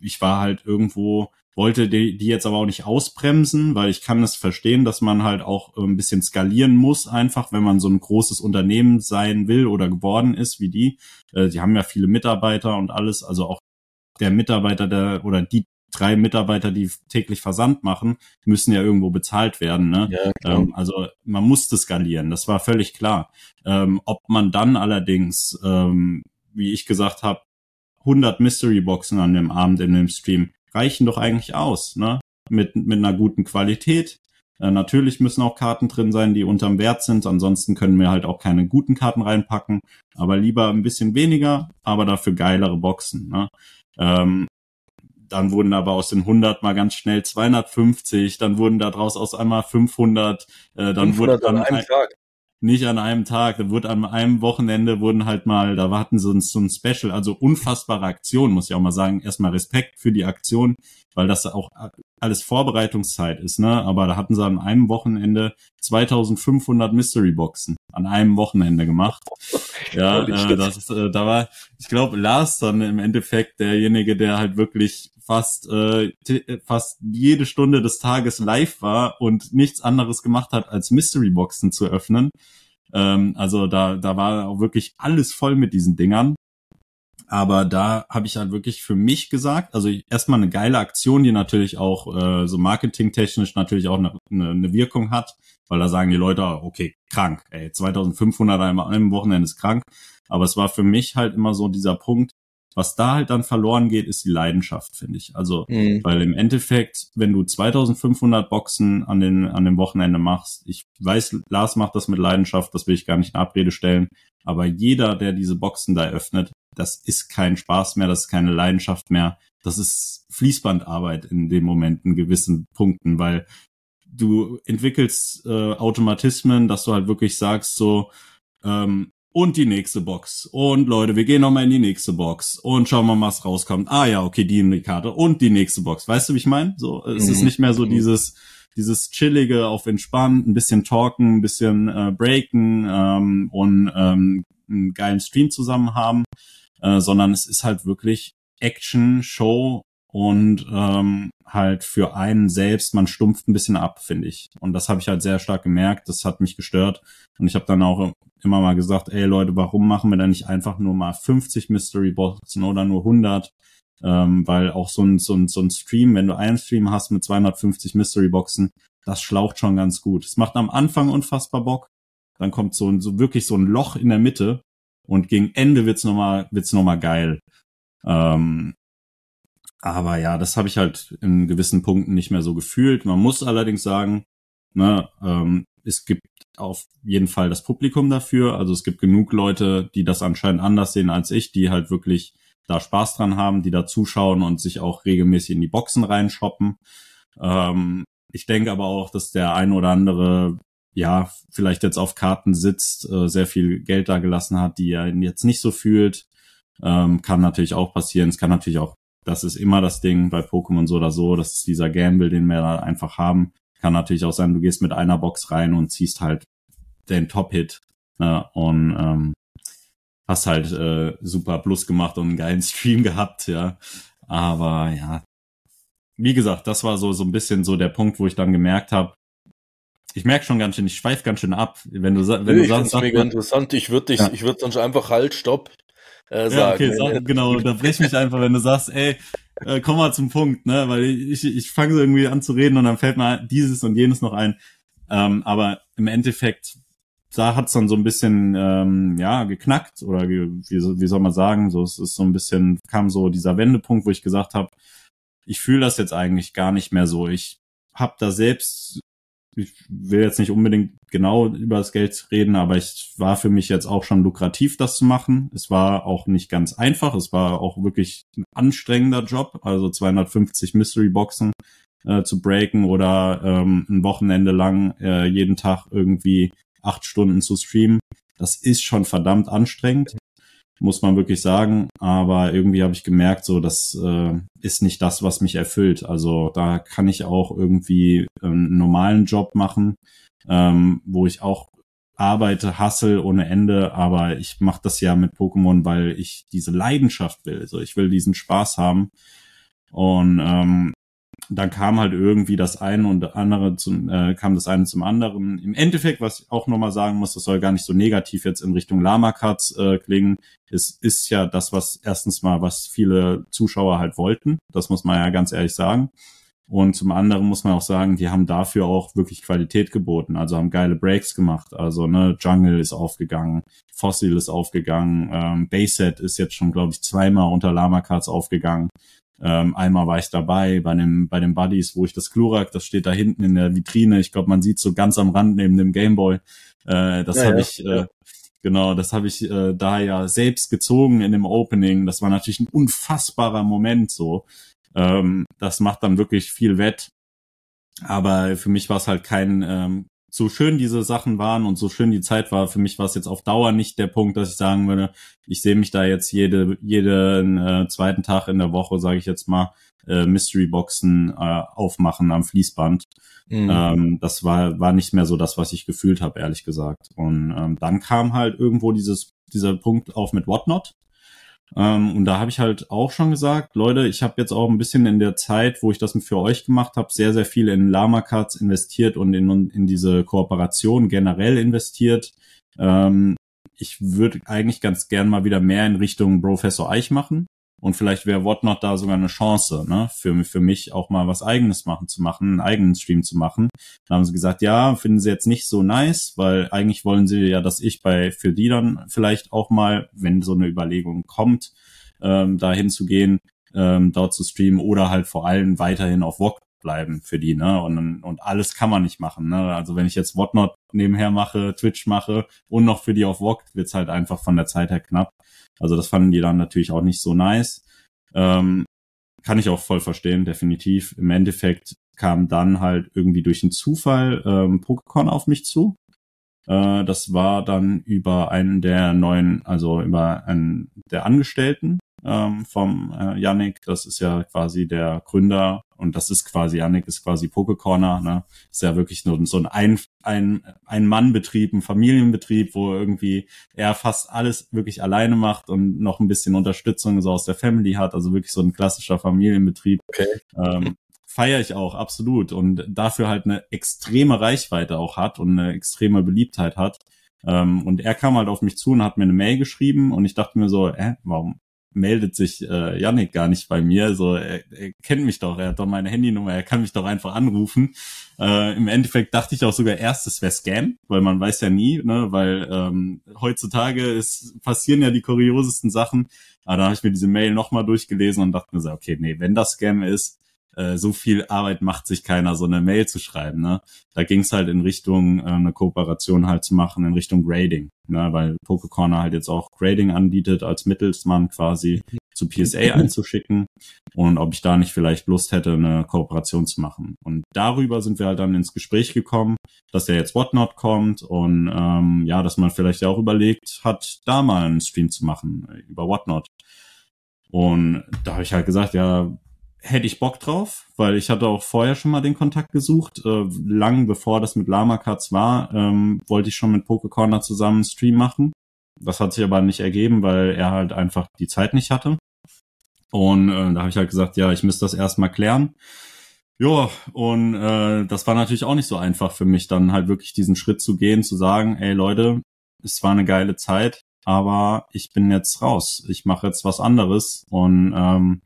ich war halt irgendwo, wollte die, die jetzt aber auch nicht ausbremsen, weil ich kann es verstehen, dass man halt auch ein bisschen skalieren muss, einfach, wenn man so ein großes Unternehmen sein will oder geworden ist wie die. Äh, die haben ja viele Mitarbeiter und alles, also auch der Mitarbeiter der oder die drei Mitarbeiter, die täglich Versand machen, müssen ja irgendwo bezahlt werden. Ne? Ja, ähm, also man musste skalieren, das war völlig klar. Ähm, ob man dann allerdings, ähm, wie ich gesagt habe, 100 Mystery Boxen an dem Abend in dem Stream reichen doch eigentlich aus, ne? Mit, mit einer guten Qualität. Äh, natürlich müssen auch Karten drin sein, die unterm Wert sind. Ansonsten können wir halt auch keine guten Karten reinpacken. Aber lieber ein bisschen weniger, aber dafür geilere Boxen. Ne? Ähm, dann wurden aber aus den 100 mal ganz schnell 250, dann wurden da draus aus einmal 500, äh, dann 500 wurde dann an einem Tag. nicht an einem Tag, dann wurde an einem Wochenende wurden halt mal, da warten so ein, so ein Special, also unfassbare Aktion, muss ich auch mal sagen. Erstmal Respekt für die Aktion, weil das auch alles Vorbereitungszeit ist, ne? Aber da hatten sie an einem Wochenende 2500 Mystery Boxen an einem Wochenende gemacht. Ja, äh, das ist, äh, da war, ich glaube, Lars dann im Endeffekt derjenige, der halt wirklich fast äh, fast jede Stunde des Tages live war und nichts anderes gemacht hat, als Mystery Boxen zu öffnen. Ähm, also da da war auch wirklich alles voll mit diesen Dingern. Aber da habe ich halt wirklich für mich gesagt, also erstmal eine geile Aktion, die natürlich auch äh, so marketingtechnisch natürlich auch eine, eine, eine Wirkung hat, weil da sagen die Leute, okay, krank, ey, 2500 an einem Wochenende ist krank. Aber es war für mich halt immer so dieser Punkt, was da halt dann verloren geht, ist die Leidenschaft, finde ich. Also, mhm. weil im Endeffekt, wenn du 2500 Boxen an den, an dem Wochenende machst, ich weiß, Lars macht das mit Leidenschaft, das will ich gar nicht in Abrede stellen, aber jeder, der diese Boxen da öffnet, das ist kein Spaß mehr, das ist keine Leidenschaft mehr, das ist Fließbandarbeit in dem Moment in gewissen Punkten, weil du entwickelst äh, Automatismen, dass du halt wirklich sagst so, ähm, und die nächste Box. Und Leute, wir gehen nochmal in die nächste Box und schauen mal, was rauskommt. Ah ja, okay, die Karte und die nächste Box. Weißt du, wie ich meine? So, es mhm. ist nicht mehr so mhm. dieses, dieses chillige auf entspannt, ein bisschen talken, ein bisschen äh, breaken ähm, und ähm, einen geilen Stream zusammen haben, äh, sondern es ist halt wirklich Action, Show und ähm, halt für einen selbst, man stumpft ein bisschen ab, finde ich. Und das habe ich halt sehr stark gemerkt, das hat mich gestört. Und ich habe dann auch immer mal gesagt, ey Leute, warum machen wir da nicht einfach nur mal 50 Mystery Boxen oder nur 100? Ähm, weil auch so ein, so, ein, so ein Stream, wenn du einen Stream hast mit 250 Mystery Boxen, das schlaucht schon ganz gut. Es macht am Anfang unfassbar Bock. Dann kommt so, ein, so wirklich so ein Loch in der Mitte und gegen Ende wird's nochmal, wird's nochmal geil. Ähm, aber ja, das habe ich halt in gewissen Punkten nicht mehr so gefühlt. Man muss allerdings sagen, Ne? Ähm, es gibt auf jeden Fall das Publikum dafür. Also es gibt genug Leute, die das anscheinend anders sehen als ich, die halt wirklich da Spaß dran haben, die da zuschauen und sich auch regelmäßig in die Boxen reinshoppen. Ähm, ich denke aber auch, dass der ein oder andere ja, vielleicht jetzt auf Karten sitzt, äh, sehr viel Geld da gelassen hat, die er jetzt nicht so fühlt. Ähm, kann natürlich auch passieren. Es kann natürlich auch, das ist immer das Ding bei Pokémon so oder so, das ist dieser Gamble, den wir da einfach haben. Kann natürlich auch sein, du gehst mit einer Box rein und ziehst halt den Top-Hit ne, und ähm, hast halt äh, super Plus gemacht und einen geilen Stream gehabt, ja. Aber ja, wie gesagt, das war so so ein bisschen so der Punkt, wo ich dann gemerkt habe, ich merke schon ganz schön, ich schweife ganz schön ab, wenn du wenn nee, du sagst, sag, mega interessant. Ich würde dich, ja. ich würde sonst einfach halt Stopp äh, sagen. Ja, okay, sag, genau. Da brech mich einfach, wenn du sagst, ey, äh, komm mal zum Punkt, ne, weil ich ich fange so irgendwie an zu reden und dann fällt mir dieses und jenes noch ein. Ähm, aber im Endeffekt da hat's dann so ein bisschen ähm, ja geknackt oder wie, wie soll man sagen, so es ist so ein bisschen kam so dieser Wendepunkt, wo ich gesagt habe, ich fühle das jetzt eigentlich gar nicht mehr so. Ich habe da selbst ich will jetzt nicht unbedingt genau über das Geld reden, aber es war für mich jetzt auch schon lukrativ, das zu machen. Es war auch nicht ganz einfach. Es war auch wirklich ein anstrengender Job, also 250 Mystery Boxen äh, zu breaken oder ähm, ein Wochenende lang äh, jeden Tag irgendwie acht Stunden zu streamen. Das ist schon verdammt anstrengend muss man wirklich sagen. Aber irgendwie habe ich gemerkt, so das äh, ist nicht das, was mich erfüllt. Also da kann ich auch irgendwie einen normalen Job machen, ähm, wo ich auch arbeite, hassel ohne Ende, aber ich mache das ja mit Pokémon, weil ich diese Leidenschaft will. Also ich will diesen Spaß haben. Und ähm, dann kam halt irgendwie das eine und andere zum, äh, kam das eine zum anderen. Im Endeffekt, was ich auch nochmal sagen muss, das soll gar nicht so negativ jetzt in Richtung Lama-Cuts äh, klingen. Es ist ja das, was erstens mal, was viele Zuschauer halt wollten. Das muss man ja ganz ehrlich sagen. Und zum anderen muss man auch sagen, die haben dafür auch wirklich Qualität geboten. Also haben geile Breaks gemacht. Also ne, Jungle ist aufgegangen, Fossil ist aufgegangen, ähm, Bayset ist jetzt schon, glaube ich, zweimal unter Lama Cards aufgegangen. Ähm, einmal war ich dabei bei dem bei den Buddies, wo ich das Glurak, das steht da hinten in der Vitrine. Ich glaube, man sieht so ganz am Rand neben dem Gameboy. Äh, das ja, habe ja, ich äh, genau, das habe ich äh, da ja selbst gezogen in dem Opening. Das war natürlich ein unfassbarer Moment so. Ähm, das macht dann wirklich viel wett. Aber für mich war es halt kein ähm, so schön diese Sachen waren und so schön die Zeit war, für mich war es jetzt auf Dauer nicht der Punkt, dass ich sagen würde, ich sehe mich da jetzt jede, jeden äh, zweiten Tag in der Woche, sage ich jetzt mal, äh, Mystery Boxen äh, aufmachen am Fließband. Mhm. Ähm, das war, war nicht mehr so das, was ich gefühlt habe, ehrlich gesagt. Und ähm, dann kam halt irgendwo dieses, dieser Punkt auf mit Whatnot. Ähm, und da habe ich halt auch schon gesagt, Leute, ich habe jetzt auch ein bisschen in der Zeit, wo ich das für euch gemacht habe, sehr, sehr viel in Lama Cards investiert und in, in diese Kooperation generell investiert. Ähm, ich würde eigentlich ganz gern mal wieder mehr in Richtung Professor Eich machen. Und vielleicht wäre Whatnot da sogar eine Chance, ne, für, für mich auch mal was eigenes machen zu machen, einen eigenen Stream zu machen. Da haben sie gesagt, ja, finden sie jetzt nicht so nice, weil eigentlich wollen sie ja, dass ich bei, für die dann vielleicht auch mal, wenn so eine Überlegung kommt, ähm, dahin zu gehen, ähm, dort zu streamen oder halt vor allem weiterhin auf VOG bleiben für die, ne? Und, und alles kann man nicht machen, ne? Also wenn ich jetzt Whatnot nebenher mache, Twitch mache und noch für die auf VOG, wird's halt einfach von der Zeit her knapp. Also das fanden die dann natürlich auch nicht so nice. Ähm, kann ich auch voll verstehen, definitiv. Im Endeffekt kam dann halt irgendwie durch einen Zufall ähm, Pokécon auf mich zu. Äh, das war dann über einen der neuen, also über einen der Angestellten ähm, vom äh, Yannick. Das ist ja quasi der Gründer und das ist quasi, Yannick ist quasi Pokecorner, ne? Ist ja wirklich nur so ein ein, ein, ein Mannbetrieb, ein Familienbetrieb, wo irgendwie er fast alles wirklich alleine macht und noch ein bisschen Unterstützung so aus der Family hat, also wirklich so ein klassischer Familienbetrieb. Okay. Ähm, feiere ich auch, absolut. Und dafür halt eine extreme Reichweite auch hat und eine extreme Beliebtheit hat. Ähm, und er kam halt auf mich zu und hat mir eine Mail geschrieben und ich dachte mir so, äh, warum, meldet sich äh, Yannick gar nicht bei mir. So, er, er kennt mich doch, er hat doch meine Handynummer, er kann mich doch einfach anrufen. Äh, Im Endeffekt dachte ich auch sogar erst, es wäre Scam, weil man weiß ja nie, ne, weil ähm, heutzutage ist, passieren ja die kuriosesten Sachen. Aber da habe ich mir diese Mail nochmal durchgelesen und dachte mir so, okay, nee, wenn das Scam ist, äh, so viel Arbeit macht sich keiner, so eine Mail zu schreiben. Ne? Da ging es halt in Richtung äh, eine Kooperation halt zu machen, in Richtung Grading, ne? weil Pokecorner halt jetzt auch Grading anbietet als Mittelsmann quasi zu PSA einzuschicken und ob ich da nicht vielleicht Lust hätte, eine Kooperation zu machen. Und darüber sind wir halt dann ins Gespräch gekommen, dass ja jetzt Whatnot kommt und ähm, ja, dass man vielleicht ja auch überlegt hat, da mal einen Stream zu machen über Whatnot. Und da habe ich halt gesagt, ja, hätte ich Bock drauf, weil ich hatte auch vorher schon mal den Kontakt gesucht. Äh, lang bevor das mit Lama Cuts war, ähm, wollte ich schon mit Pokecorner zusammen einen Stream machen. Das hat sich aber nicht ergeben, weil er halt einfach die Zeit nicht hatte. Und äh, da habe ich halt gesagt, ja, ich müsste das erstmal klären. Ja, und äh, das war natürlich auch nicht so einfach für mich, dann halt wirklich diesen Schritt zu gehen, zu sagen, ey Leute, es war eine geile Zeit, aber ich bin jetzt raus. Ich mache jetzt was anderes. Und ähm,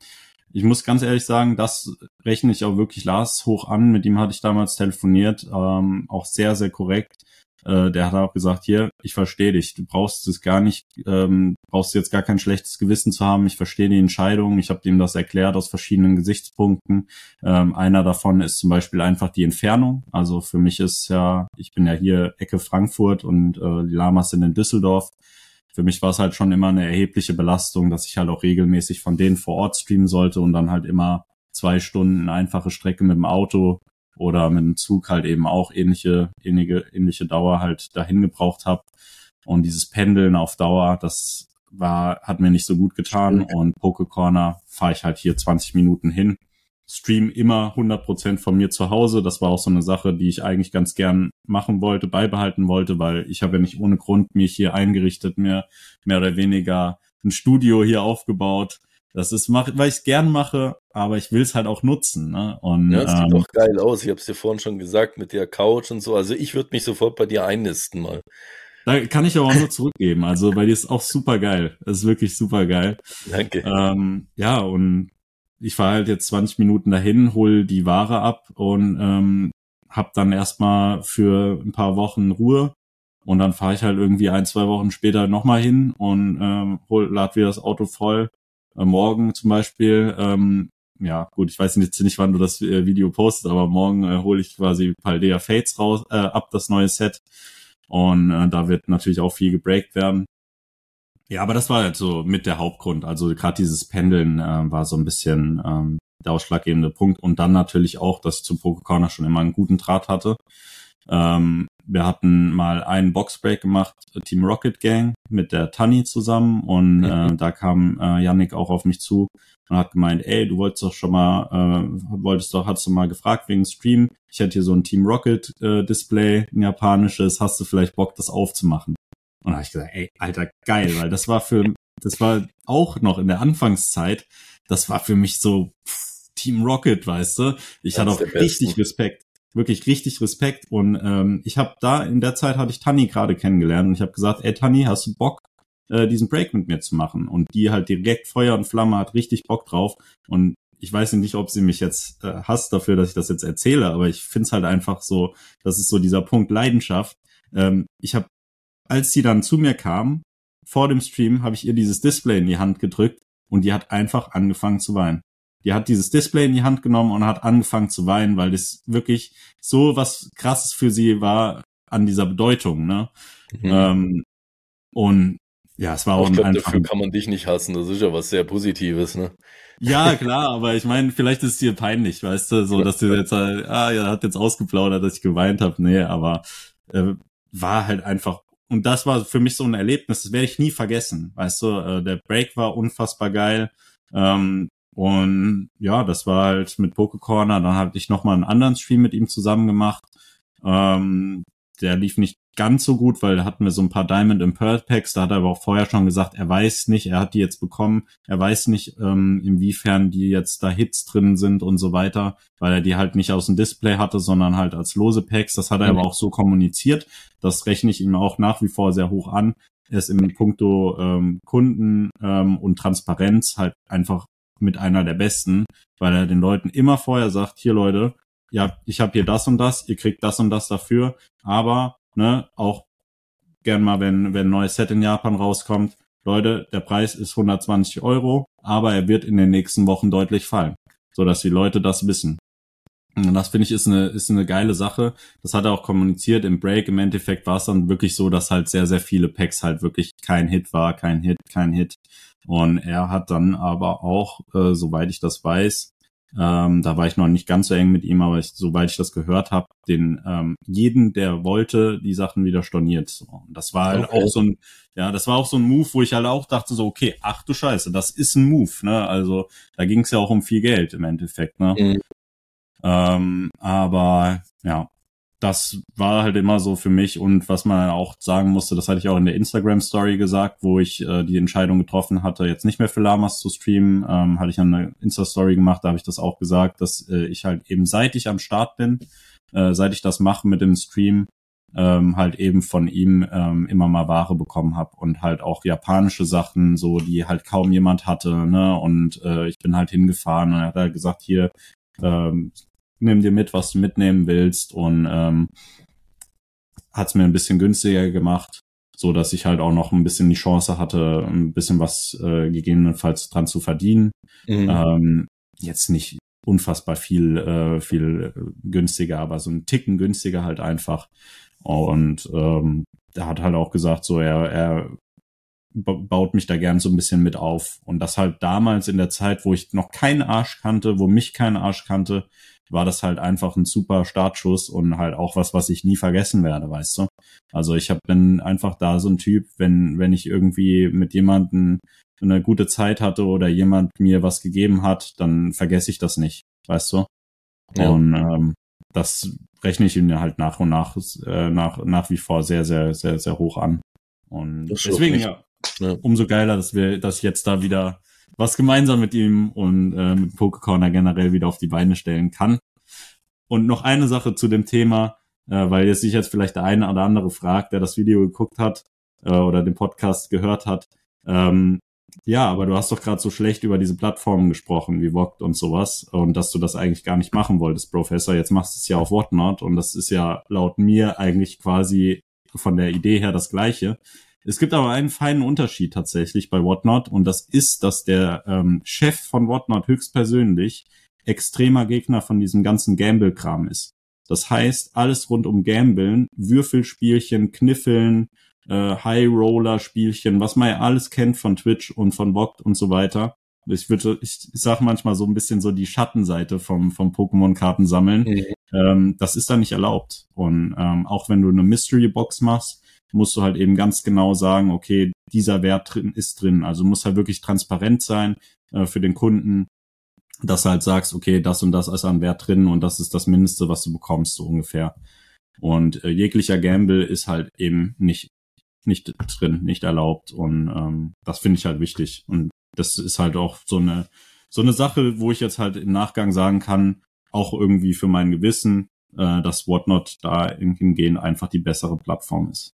ich muss ganz ehrlich sagen, das rechne ich auch wirklich Lars hoch an. Mit ihm hatte ich damals telefoniert, ähm, auch sehr, sehr korrekt. Äh, der hat auch gesagt, hier, ich verstehe dich. Du brauchst es gar nicht, ähm, brauchst jetzt gar kein schlechtes Gewissen zu haben. Ich verstehe die Entscheidung. Ich habe ihm das erklärt aus verschiedenen Gesichtspunkten. Ähm, einer davon ist zum Beispiel einfach die Entfernung. Also für mich ist ja, ich bin ja hier Ecke Frankfurt und äh, die Lamas sind in Düsseldorf. Für mich war es halt schon immer eine erhebliche Belastung, dass ich halt auch regelmäßig von denen vor Ort streamen sollte und dann halt immer zwei Stunden einfache Strecke mit dem Auto oder mit dem Zug halt eben auch ähnliche, ähnliche, ähnliche Dauer halt dahin gebraucht habe. Und dieses Pendeln auf Dauer, das war, hat mir nicht so gut getan. Und Poke Corner fahre ich halt hier 20 Minuten hin. Stream immer 100% von mir zu Hause. Das war auch so eine Sache, die ich eigentlich ganz gern machen wollte, beibehalten wollte, weil ich habe ja nicht ohne Grund mich hier eingerichtet, mir mehr oder weniger ein Studio hier aufgebaut das ist, weil ich es gern mache, aber ich will es halt auch nutzen. Ne? Und, ja, es sieht ähm, doch geil aus. Ich habe es dir vorhin schon gesagt mit der Couch und so. Also ich würde mich sofort bei dir einnisten mal. Da kann ich aber auch nur zurückgeben. Also bei dir ist auch super geil. Das ist wirklich super geil. Danke. Ähm, ja, und ich fahre halt jetzt 20 Minuten dahin, hol die Ware ab und ähm, hab dann erstmal für ein paar Wochen Ruhe. Und dann fahre ich halt irgendwie ein, zwei Wochen später nochmal hin und ähm, hol, lad wieder das Auto voll äh, morgen zum Beispiel, ähm, ja gut, ich weiß jetzt nicht, wann du das äh, Video postest, aber morgen äh, hole ich quasi Paldea Fates raus, äh, ab, das neue Set. Und äh, da wird natürlich auch viel gebreakt werden. Ja, aber das war halt so mit der Hauptgrund. Also gerade dieses Pendeln äh, war so ein bisschen ähm, der ausschlaggebende Punkt. Und dann natürlich auch, dass ich zum Poker Corner schon immer einen guten Draht hatte. Ähm, wir hatten mal einen Boxbreak gemacht, Team Rocket Gang mit der Tanni zusammen und mhm. äh, da kam äh, Yannick auch auf mich zu und hat gemeint, ey, du wolltest doch schon mal, äh, wolltest doch, hast du mal gefragt wegen Stream, ich hätte hier so ein Team Rocket äh, Display, ein japanisches, hast du vielleicht Bock, das aufzumachen? Und da habe ich gesagt, ey, alter, geil, weil das war für, das war auch noch in der Anfangszeit, das war für mich so pff, Team Rocket, weißt du? Ich das hatte auch richtig Respekt wirklich richtig Respekt. Und ähm, ich habe da in der Zeit hatte ich Tanni gerade kennengelernt und ich habe gesagt, ey Tanni, hast du Bock, äh, diesen Break mit mir zu machen? Und die halt direkt Feuer und Flamme hat richtig Bock drauf. Und ich weiß nicht, ob sie mich jetzt äh, hasst dafür, dass ich das jetzt erzähle, aber ich find's halt einfach so, das ist so dieser Punkt Leidenschaft. Ähm, ich habe, als sie dann zu mir kam, vor dem Stream, habe ich ihr dieses Display in die Hand gedrückt und die hat einfach angefangen zu weinen die hat dieses Display in die Hand genommen und hat angefangen zu weinen, weil das wirklich so was krasses für sie war an dieser Bedeutung, ne? Mhm. Ähm, und ja, es war auch ich glaub, einfach. Dafür kann man dich nicht hassen, das ist ja was sehr Positives, ne? Ja, klar, aber ich meine, vielleicht ist es dir peinlich, weißt du, so dass du jetzt halt, ah, er hat jetzt ausgeplaudert, dass ich geweint habe. Nee, aber äh, war halt einfach und das war für mich so ein Erlebnis, das werde ich nie vergessen. Weißt du, äh, der Break war unfassbar geil. Ähm, und ja, das war halt mit Pokecorner. Dann hatte ich nochmal einen anderen Stream mit ihm zusammen gemacht. Ähm, der lief nicht ganz so gut, weil da hatten wir so ein paar Diamond and Pearl Packs. Da hat er aber auch vorher schon gesagt, er weiß nicht, er hat die jetzt bekommen. Er weiß nicht, ähm, inwiefern die jetzt da Hits drin sind und so weiter, weil er die halt nicht aus dem Display hatte, sondern halt als lose Packs. Das hat er mhm. aber auch so kommuniziert. Das rechne ich ihm auch nach wie vor sehr hoch an. Er ist im Punkto ähm, Kunden ähm, und Transparenz halt einfach mit einer der besten, weil er den Leuten immer vorher sagt, hier Leute, ja, ich habe hier das und das, ihr kriegt das und das dafür, aber ne, auch gern mal, wenn, wenn ein neues Set in Japan rauskommt, Leute, der Preis ist 120 Euro, aber er wird in den nächsten Wochen deutlich fallen. so dass die Leute das wissen. Und das finde ich ist eine, ist eine geile Sache. Das hat er auch kommuniziert im Break. Im Endeffekt war es dann wirklich so, dass halt sehr, sehr viele Packs halt wirklich kein Hit war, kein Hit, kein Hit. Und er hat dann aber auch, äh, soweit ich das weiß, ähm, da war ich noch nicht ganz so eng mit ihm, aber ich, soweit ich das gehört habe, den ähm, jeden, der wollte, die Sachen wieder storniert. So. Und das war halt okay. auch so ein, ja, das war auch so ein Move, wo ich halt auch dachte so, okay, ach du Scheiße, das ist ein Move, ne? Also da ging es ja auch um viel Geld im Endeffekt, ne? Mhm. Ähm, aber ja, das war halt immer so für mich und was man auch sagen musste, das hatte ich auch in der Instagram Story gesagt, wo ich äh, die Entscheidung getroffen hatte, jetzt nicht mehr für Lamas zu streamen, ähm, hatte ich eine Insta Story gemacht, da habe ich das auch gesagt, dass äh, ich halt eben seit ich am Start bin, äh, seit ich das mache mit dem Stream, ähm, halt eben von ihm ähm, immer mal Ware bekommen habe und halt auch japanische Sachen, so die halt kaum jemand hatte, ne? Und äh, ich bin halt hingefahren und er hat halt gesagt, hier ähm, nimm dir mit, was du mitnehmen willst und ähm, hat es mir ein bisschen günstiger gemacht, so dass ich halt auch noch ein bisschen die Chance hatte, ein bisschen was äh, gegebenenfalls dran zu verdienen. Mhm. Ähm, jetzt nicht unfassbar viel, äh, viel günstiger, aber so ein Ticken günstiger halt einfach. Und ähm, er hat halt auch gesagt, so er, er baut mich da gern so ein bisschen mit auf. Und das halt damals in der Zeit, wo ich noch keinen Arsch kannte, wo mich kein Arsch kannte, war das halt einfach ein super Startschuss und halt auch was, was ich nie vergessen werde, weißt du. Also ich hab, bin einfach da so ein Typ, wenn, wenn ich irgendwie mit jemandem eine gute Zeit hatte oder jemand mir was gegeben hat, dann vergesse ich das nicht, weißt du. Ja. Und ähm, das rechne ich ihm halt nach und nach, äh, nach, nach wie vor sehr, sehr, sehr, sehr hoch an. Und deswegen, ja, ja, umso geiler, dass wir, dass ich jetzt da wieder was gemeinsam mit ihm und äh, mit Pokecorner generell wieder auf die Beine stellen kann. Und noch eine Sache zu dem Thema, äh, weil jetzt sich jetzt vielleicht der eine oder andere fragt, der das Video geguckt hat äh, oder den Podcast gehört hat. Ähm, ja, aber du hast doch gerade so schlecht über diese Plattformen gesprochen, wie Vogt und sowas, und dass du das eigentlich gar nicht machen wolltest, Professor. Jetzt machst du es ja auf Whatnot und das ist ja laut mir eigentlich quasi von der Idee her das Gleiche. Es gibt aber einen feinen Unterschied tatsächlich bei Whatnot und das ist, dass der ähm, Chef von Whatnot höchstpersönlich extremer Gegner von diesem ganzen Gamble-Kram ist. Das heißt, alles rund um Gambeln, Würfelspielchen, Kniffeln, äh, High-Roller-Spielchen, was man ja alles kennt von Twitch und von Vogt und so weiter. Ich würde, ich, ich sag manchmal so ein bisschen so die Schattenseite vom, vom Pokémon-Karten sammeln. Mhm. Ähm, das ist da nicht erlaubt. Und ähm, auch wenn du eine Mystery-Box machst, musst du halt eben ganz genau sagen, okay, dieser Wert drin ist drin. Also muss halt wirklich transparent sein äh, für den Kunden, dass halt sagst, okay, das und das ist an Wert drin und das ist das Mindeste, was du bekommst, so ungefähr. Und äh, jeglicher Gamble ist halt eben nicht nicht drin, nicht erlaubt und ähm, das finde ich halt wichtig und das ist halt auch so eine so eine Sache, wo ich jetzt halt im Nachgang sagen kann, auch irgendwie für mein Gewissen, äh, dass Whatnot da hingehen einfach die bessere Plattform ist.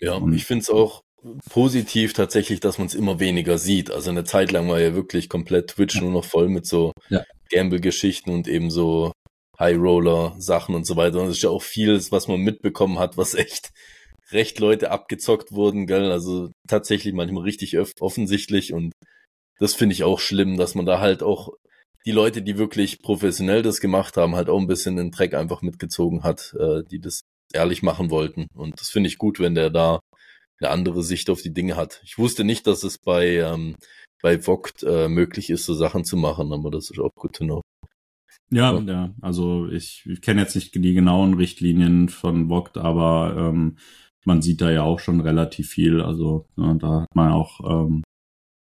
Ja, und ich finde es auch positiv tatsächlich, dass man es immer weniger sieht. Also eine Zeit lang war ja wirklich komplett Twitch nur noch voll mit so ja. Gamble-Geschichten und eben so High-Roller-Sachen und so weiter. Und das ist ja auch vieles, was man mitbekommen hat, was echt recht Leute abgezockt wurden, gell? Also tatsächlich manchmal richtig offensichtlich und das finde ich auch schlimm, dass man da halt auch die Leute, die wirklich professionell das gemacht haben, halt auch ein bisschen den Dreck einfach mitgezogen hat, äh, die das ehrlich machen wollten. Und das finde ich gut, wenn der da eine andere Sicht auf die Dinge hat. Ich wusste nicht, dass es bei, ähm, bei Vogt äh, möglich ist, so Sachen zu machen, aber das ist auch gut zu know. Ja, ja, ja, also ich, ich kenne jetzt nicht die genauen Richtlinien von Vogt, aber ähm, man sieht da ja auch schon relativ viel. Also ja, ne, da hat man auch ähm,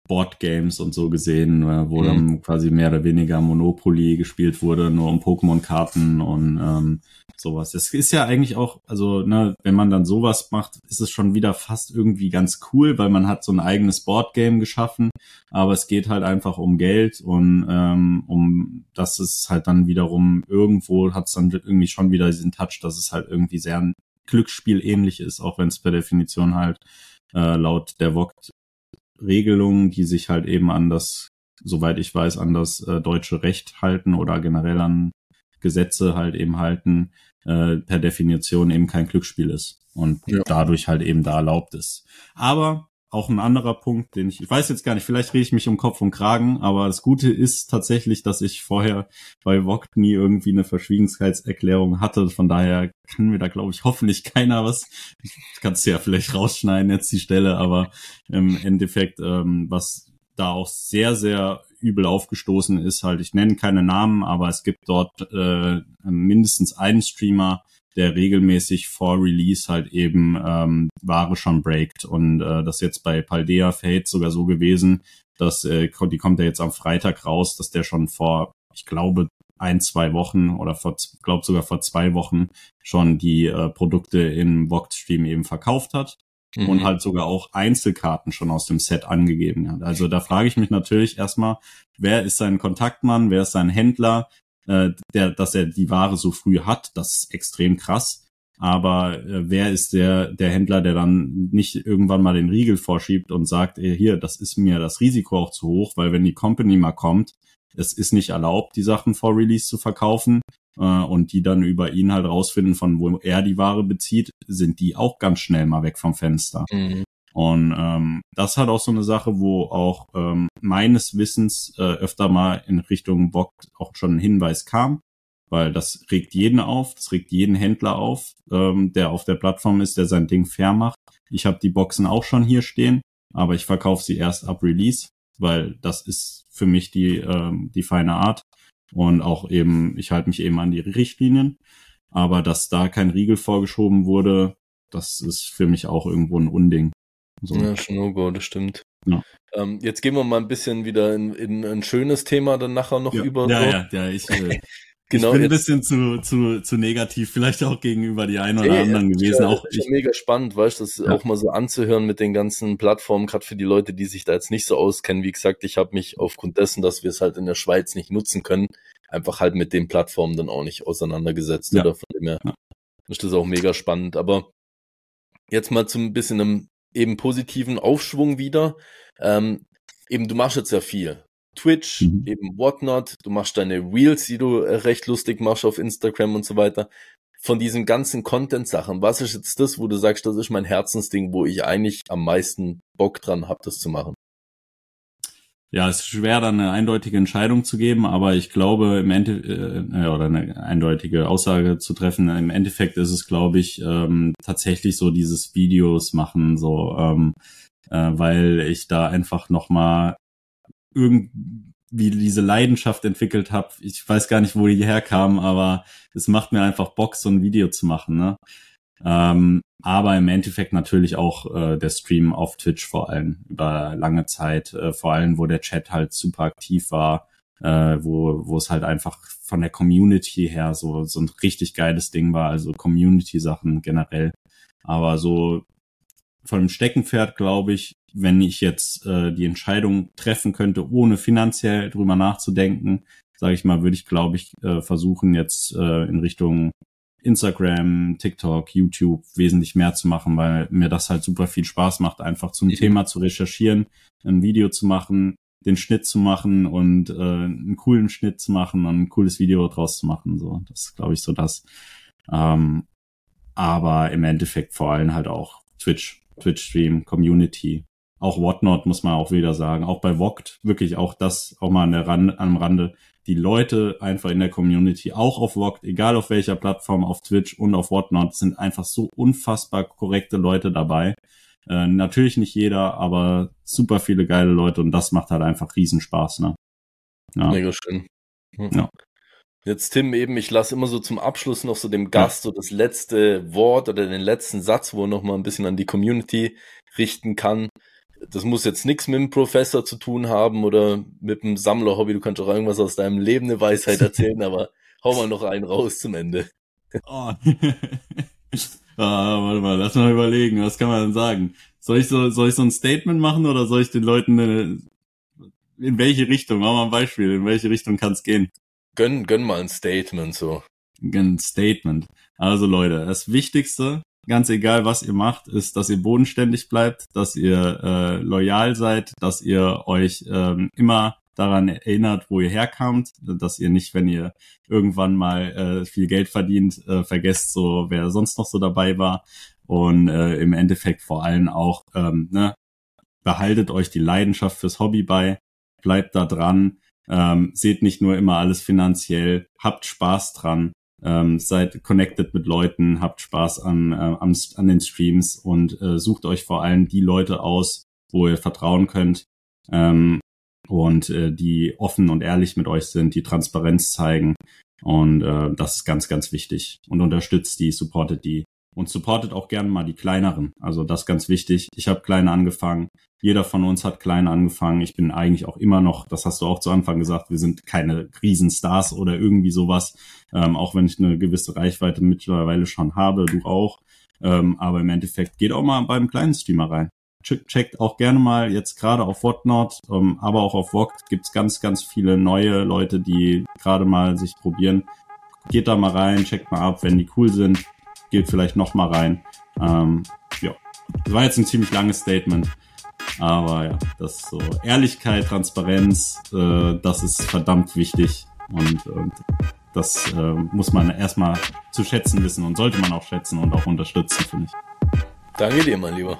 Boardgames und so gesehen, äh, wo mhm. dann quasi mehr oder weniger Monopoly gespielt wurde, nur um Pokémon-Karten und ähm, sowas. Das ist ja eigentlich auch, also ne, wenn man dann sowas macht, ist es schon wieder fast irgendwie ganz cool, weil man hat so ein eigenes Boardgame geschaffen, aber es geht halt einfach um Geld und ähm, um das ist halt dann wiederum irgendwo hat es dann irgendwie schon wieder diesen Touch, dass es halt irgendwie sehr Glücksspiel ähnlich ist, auch wenn es per Definition halt äh, laut der Vogt Regelungen, die sich halt eben an das, soweit ich weiß, an das äh, deutsche Recht halten oder generell an Gesetze halt eben halten, äh, per Definition eben kein Glücksspiel ist und ja. dadurch halt eben da erlaubt ist. Aber auch ein anderer Punkt, den ich, ich weiß jetzt gar nicht, vielleicht rede ich mich um Kopf und Kragen, aber das Gute ist tatsächlich, dass ich vorher bei Vogt nie irgendwie eine Verschwiegenheitserklärung hatte. Von daher kann mir da, glaube ich, hoffentlich keiner was. Kannst du ja vielleicht rausschneiden jetzt die Stelle, aber im Endeffekt, ähm, was da auch sehr, sehr übel aufgestoßen ist, halt, ich nenne keine Namen, aber es gibt dort äh, mindestens einen Streamer, der regelmäßig vor Release halt eben ähm, Ware schon breakt. Und äh, das jetzt bei Paldea Fate sogar so gewesen, dass äh, die kommt ja jetzt am Freitag raus, dass der schon vor, ich glaube, ein, zwei Wochen oder vor, glaube sogar vor zwei Wochen schon die äh, Produkte im Vogt-Stream eben verkauft hat. Mhm. Und halt sogar auch Einzelkarten schon aus dem Set angegeben hat. Also da frage ich mich natürlich erstmal, wer ist sein Kontaktmann, wer ist sein Händler, äh, der, dass er die Ware so früh hat, das ist extrem krass. Aber äh, wer ist der, der Händler, der dann nicht irgendwann mal den Riegel vorschiebt und sagt, ey, hier, das ist mir das Risiko auch zu hoch, weil wenn die Company mal kommt, es ist nicht erlaubt, die Sachen vor Release zu verkaufen und die dann über ihn halt rausfinden, von wo er die Ware bezieht, sind die auch ganz schnell mal weg vom Fenster. Mhm. Und ähm, das hat auch so eine Sache, wo auch ähm, meines Wissens äh, öfter mal in Richtung Bock auch schon ein Hinweis kam, weil das regt jeden auf, das regt jeden Händler auf, ähm, der auf der Plattform ist, der sein Ding fair macht. Ich habe die Boxen auch schon hier stehen, aber ich verkaufe sie erst ab Release, weil das ist für mich die, ähm, die feine Art. Und auch eben, ich halte mich eben an die Richtlinien. Aber dass da kein Riegel vorgeschoben wurde, das ist für mich auch irgendwo ein Unding. So. Ja, Schnogo, das stimmt. Ja. Ähm, jetzt gehen wir mal ein bisschen wieder in, in ein schönes Thema dann nachher noch ja, über. Ja, so. ja, ja, ich, äh, genau, ich bin ein bisschen zu, zu, zu negativ, vielleicht auch gegenüber die einen oder nee, anderen gewesen. Ja, auch ist ich, mega spannend, weißt du, das ja. auch mal so anzuhören mit den ganzen Plattformen, gerade für die Leute, die sich da jetzt nicht so auskennen. Wie gesagt, ich habe mich aufgrund dessen, dass wir es halt in der Schweiz nicht nutzen können, einfach halt mit den Plattformen dann auch nicht auseinandergesetzt. Ja. Oder von dem her ja. ist das auch mega spannend. Aber jetzt mal zum bisschen einem eben positiven Aufschwung wieder. Ähm, eben, du machst jetzt ja viel. Twitch, mhm. eben Whatnot, du machst deine Reels, die du äh, recht lustig machst auf Instagram und so weiter. Von diesen ganzen Content-Sachen, was ist jetzt das, wo du sagst, das ist mein Herzensding, wo ich eigentlich am meisten Bock dran habe, das zu machen? ja, es ist schwer, da eine eindeutige Entscheidung zu geben, aber ich glaube im Endeffekt, äh, oder eine eindeutige Aussage zu treffen, im Endeffekt ist es, glaube ich, ähm, tatsächlich so dieses Videos machen, so, ähm, äh, weil ich da einfach nochmal irgendwie diese Leidenschaft entwickelt habe. Ich weiß gar nicht, wo die herkam, aber es macht mir einfach Bock, so ein Video zu machen, ne? Ähm, aber im Endeffekt natürlich auch äh, der Stream auf Twitch vor allem über lange Zeit, äh, vor allem wo der Chat halt super aktiv war, äh, wo, wo es halt einfach von der Community her so, so ein richtig geiles Ding war, also Community-Sachen generell. Aber so von dem Steckenpferd glaube ich, wenn ich jetzt äh, die Entscheidung treffen könnte, ohne finanziell drüber nachzudenken, sage ich mal, würde ich glaube ich äh, versuchen jetzt äh, in Richtung Instagram, TikTok, YouTube wesentlich mehr zu machen, weil mir das halt super viel Spaß macht, einfach zum mhm. Thema zu recherchieren, ein Video zu machen, den Schnitt zu machen und äh, einen coolen Schnitt zu machen und ein cooles Video draus zu machen. So, das ist, glaube ich, so das. Ähm, aber im Endeffekt vor allem halt auch Twitch, Twitch-Stream, Community. Auch Whatnot muss man auch wieder sagen. Auch bei Vogt, wirklich auch das, auch mal an der Rand, am Rande die Leute einfach in der Community, auch auf Vogt, egal auf welcher Plattform, auf Twitch und auf Whatnot, sind einfach so unfassbar korrekte Leute dabei. Äh, natürlich nicht jeder, aber super viele geile Leute und das macht halt einfach Riesenspaß, ne? Ja. Mega schön. Hm. Ja. Jetzt Tim eben, ich lasse immer so zum Abschluss noch so dem Gast ja. so das letzte Wort oder den letzten Satz, wo er noch mal ein bisschen an die Community richten kann das muss jetzt nichts mit dem Professor zu tun haben oder mit dem Sammlerhobby. Du kannst auch irgendwas aus deinem Leben eine Weisheit erzählen, aber hau mal noch einen raus zum Ende. Oh. ah, warte mal, lass mal überlegen, was kann man denn sagen? Soll ich so, soll ich so ein Statement machen oder soll ich den Leuten eine, in welche Richtung? Mach mal ein Beispiel, in welche Richtung kann es gehen? Gönn, gönn mal ein Statement so. Ein Statement. Also Leute, das Wichtigste ganz egal, was ihr macht, ist, dass ihr bodenständig bleibt, dass ihr äh, loyal seid, dass ihr euch ähm, immer daran erinnert, wo ihr herkamt, dass ihr nicht, wenn ihr irgendwann mal äh, viel Geld verdient, äh, vergesst so, wer sonst noch so dabei war und äh, im Endeffekt vor allem auch, ähm, ne, behaltet euch die Leidenschaft fürs Hobby bei, bleibt da dran, ähm, seht nicht nur immer alles finanziell, habt Spaß dran, ähm, seid connected mit Leuten, habt Spaß an, äh, an, an den Streams und äh, sucht euch vor allem die Leute aus, wo ihr vertrauen könnt ähm, und äh, die offen und ehrlich mit euch sind, die Transparenz zeigen und äh, das ist ganz, ganz wichtig und unterstützt die, supportet die und supportet auch gerne mal die kleineren. Also das ganz wichtig. Ich habe klein angefangen. Jeder von uns hat klein angefangen. Ich bin eigentlich auch immer noch, das hast du auch zu Anfang gesagt, wir sind keine Riesenstars oder irgendwie sowas. Ähm, auch wenn ich eine gewisse Reichweite mittlerweile schon habe, du auch. Ähm, aber im Endeffekt geht auch mal beim kleinen Streamer rein. Checkt auch gerne mal jetzt gerade auf Whatnot, ähm, aber auch auf Vogt gibt's ganz, ganz viele neue Leute, die gerade mal sich probieren. Geht da mal rein, checkt mal ab, wenn die cool sind geht vielleicht noch mal rein. Ähm, ja, das war jetzt ein ziemlich langes Statement. Aber ja, das so Ehrlichkeit, Transparenz, äh, das ist verdammt wichtig und, und das äh, muss man erstmal zu schätzen wissen und sollte man auch schätzen und auch unterstützen, finde ich. Danke dir, mein Lieber.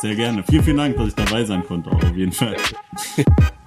Sehr gerne. Vielen, vielen Dank, dass ich dabei sein konnte, auf jeden Fall.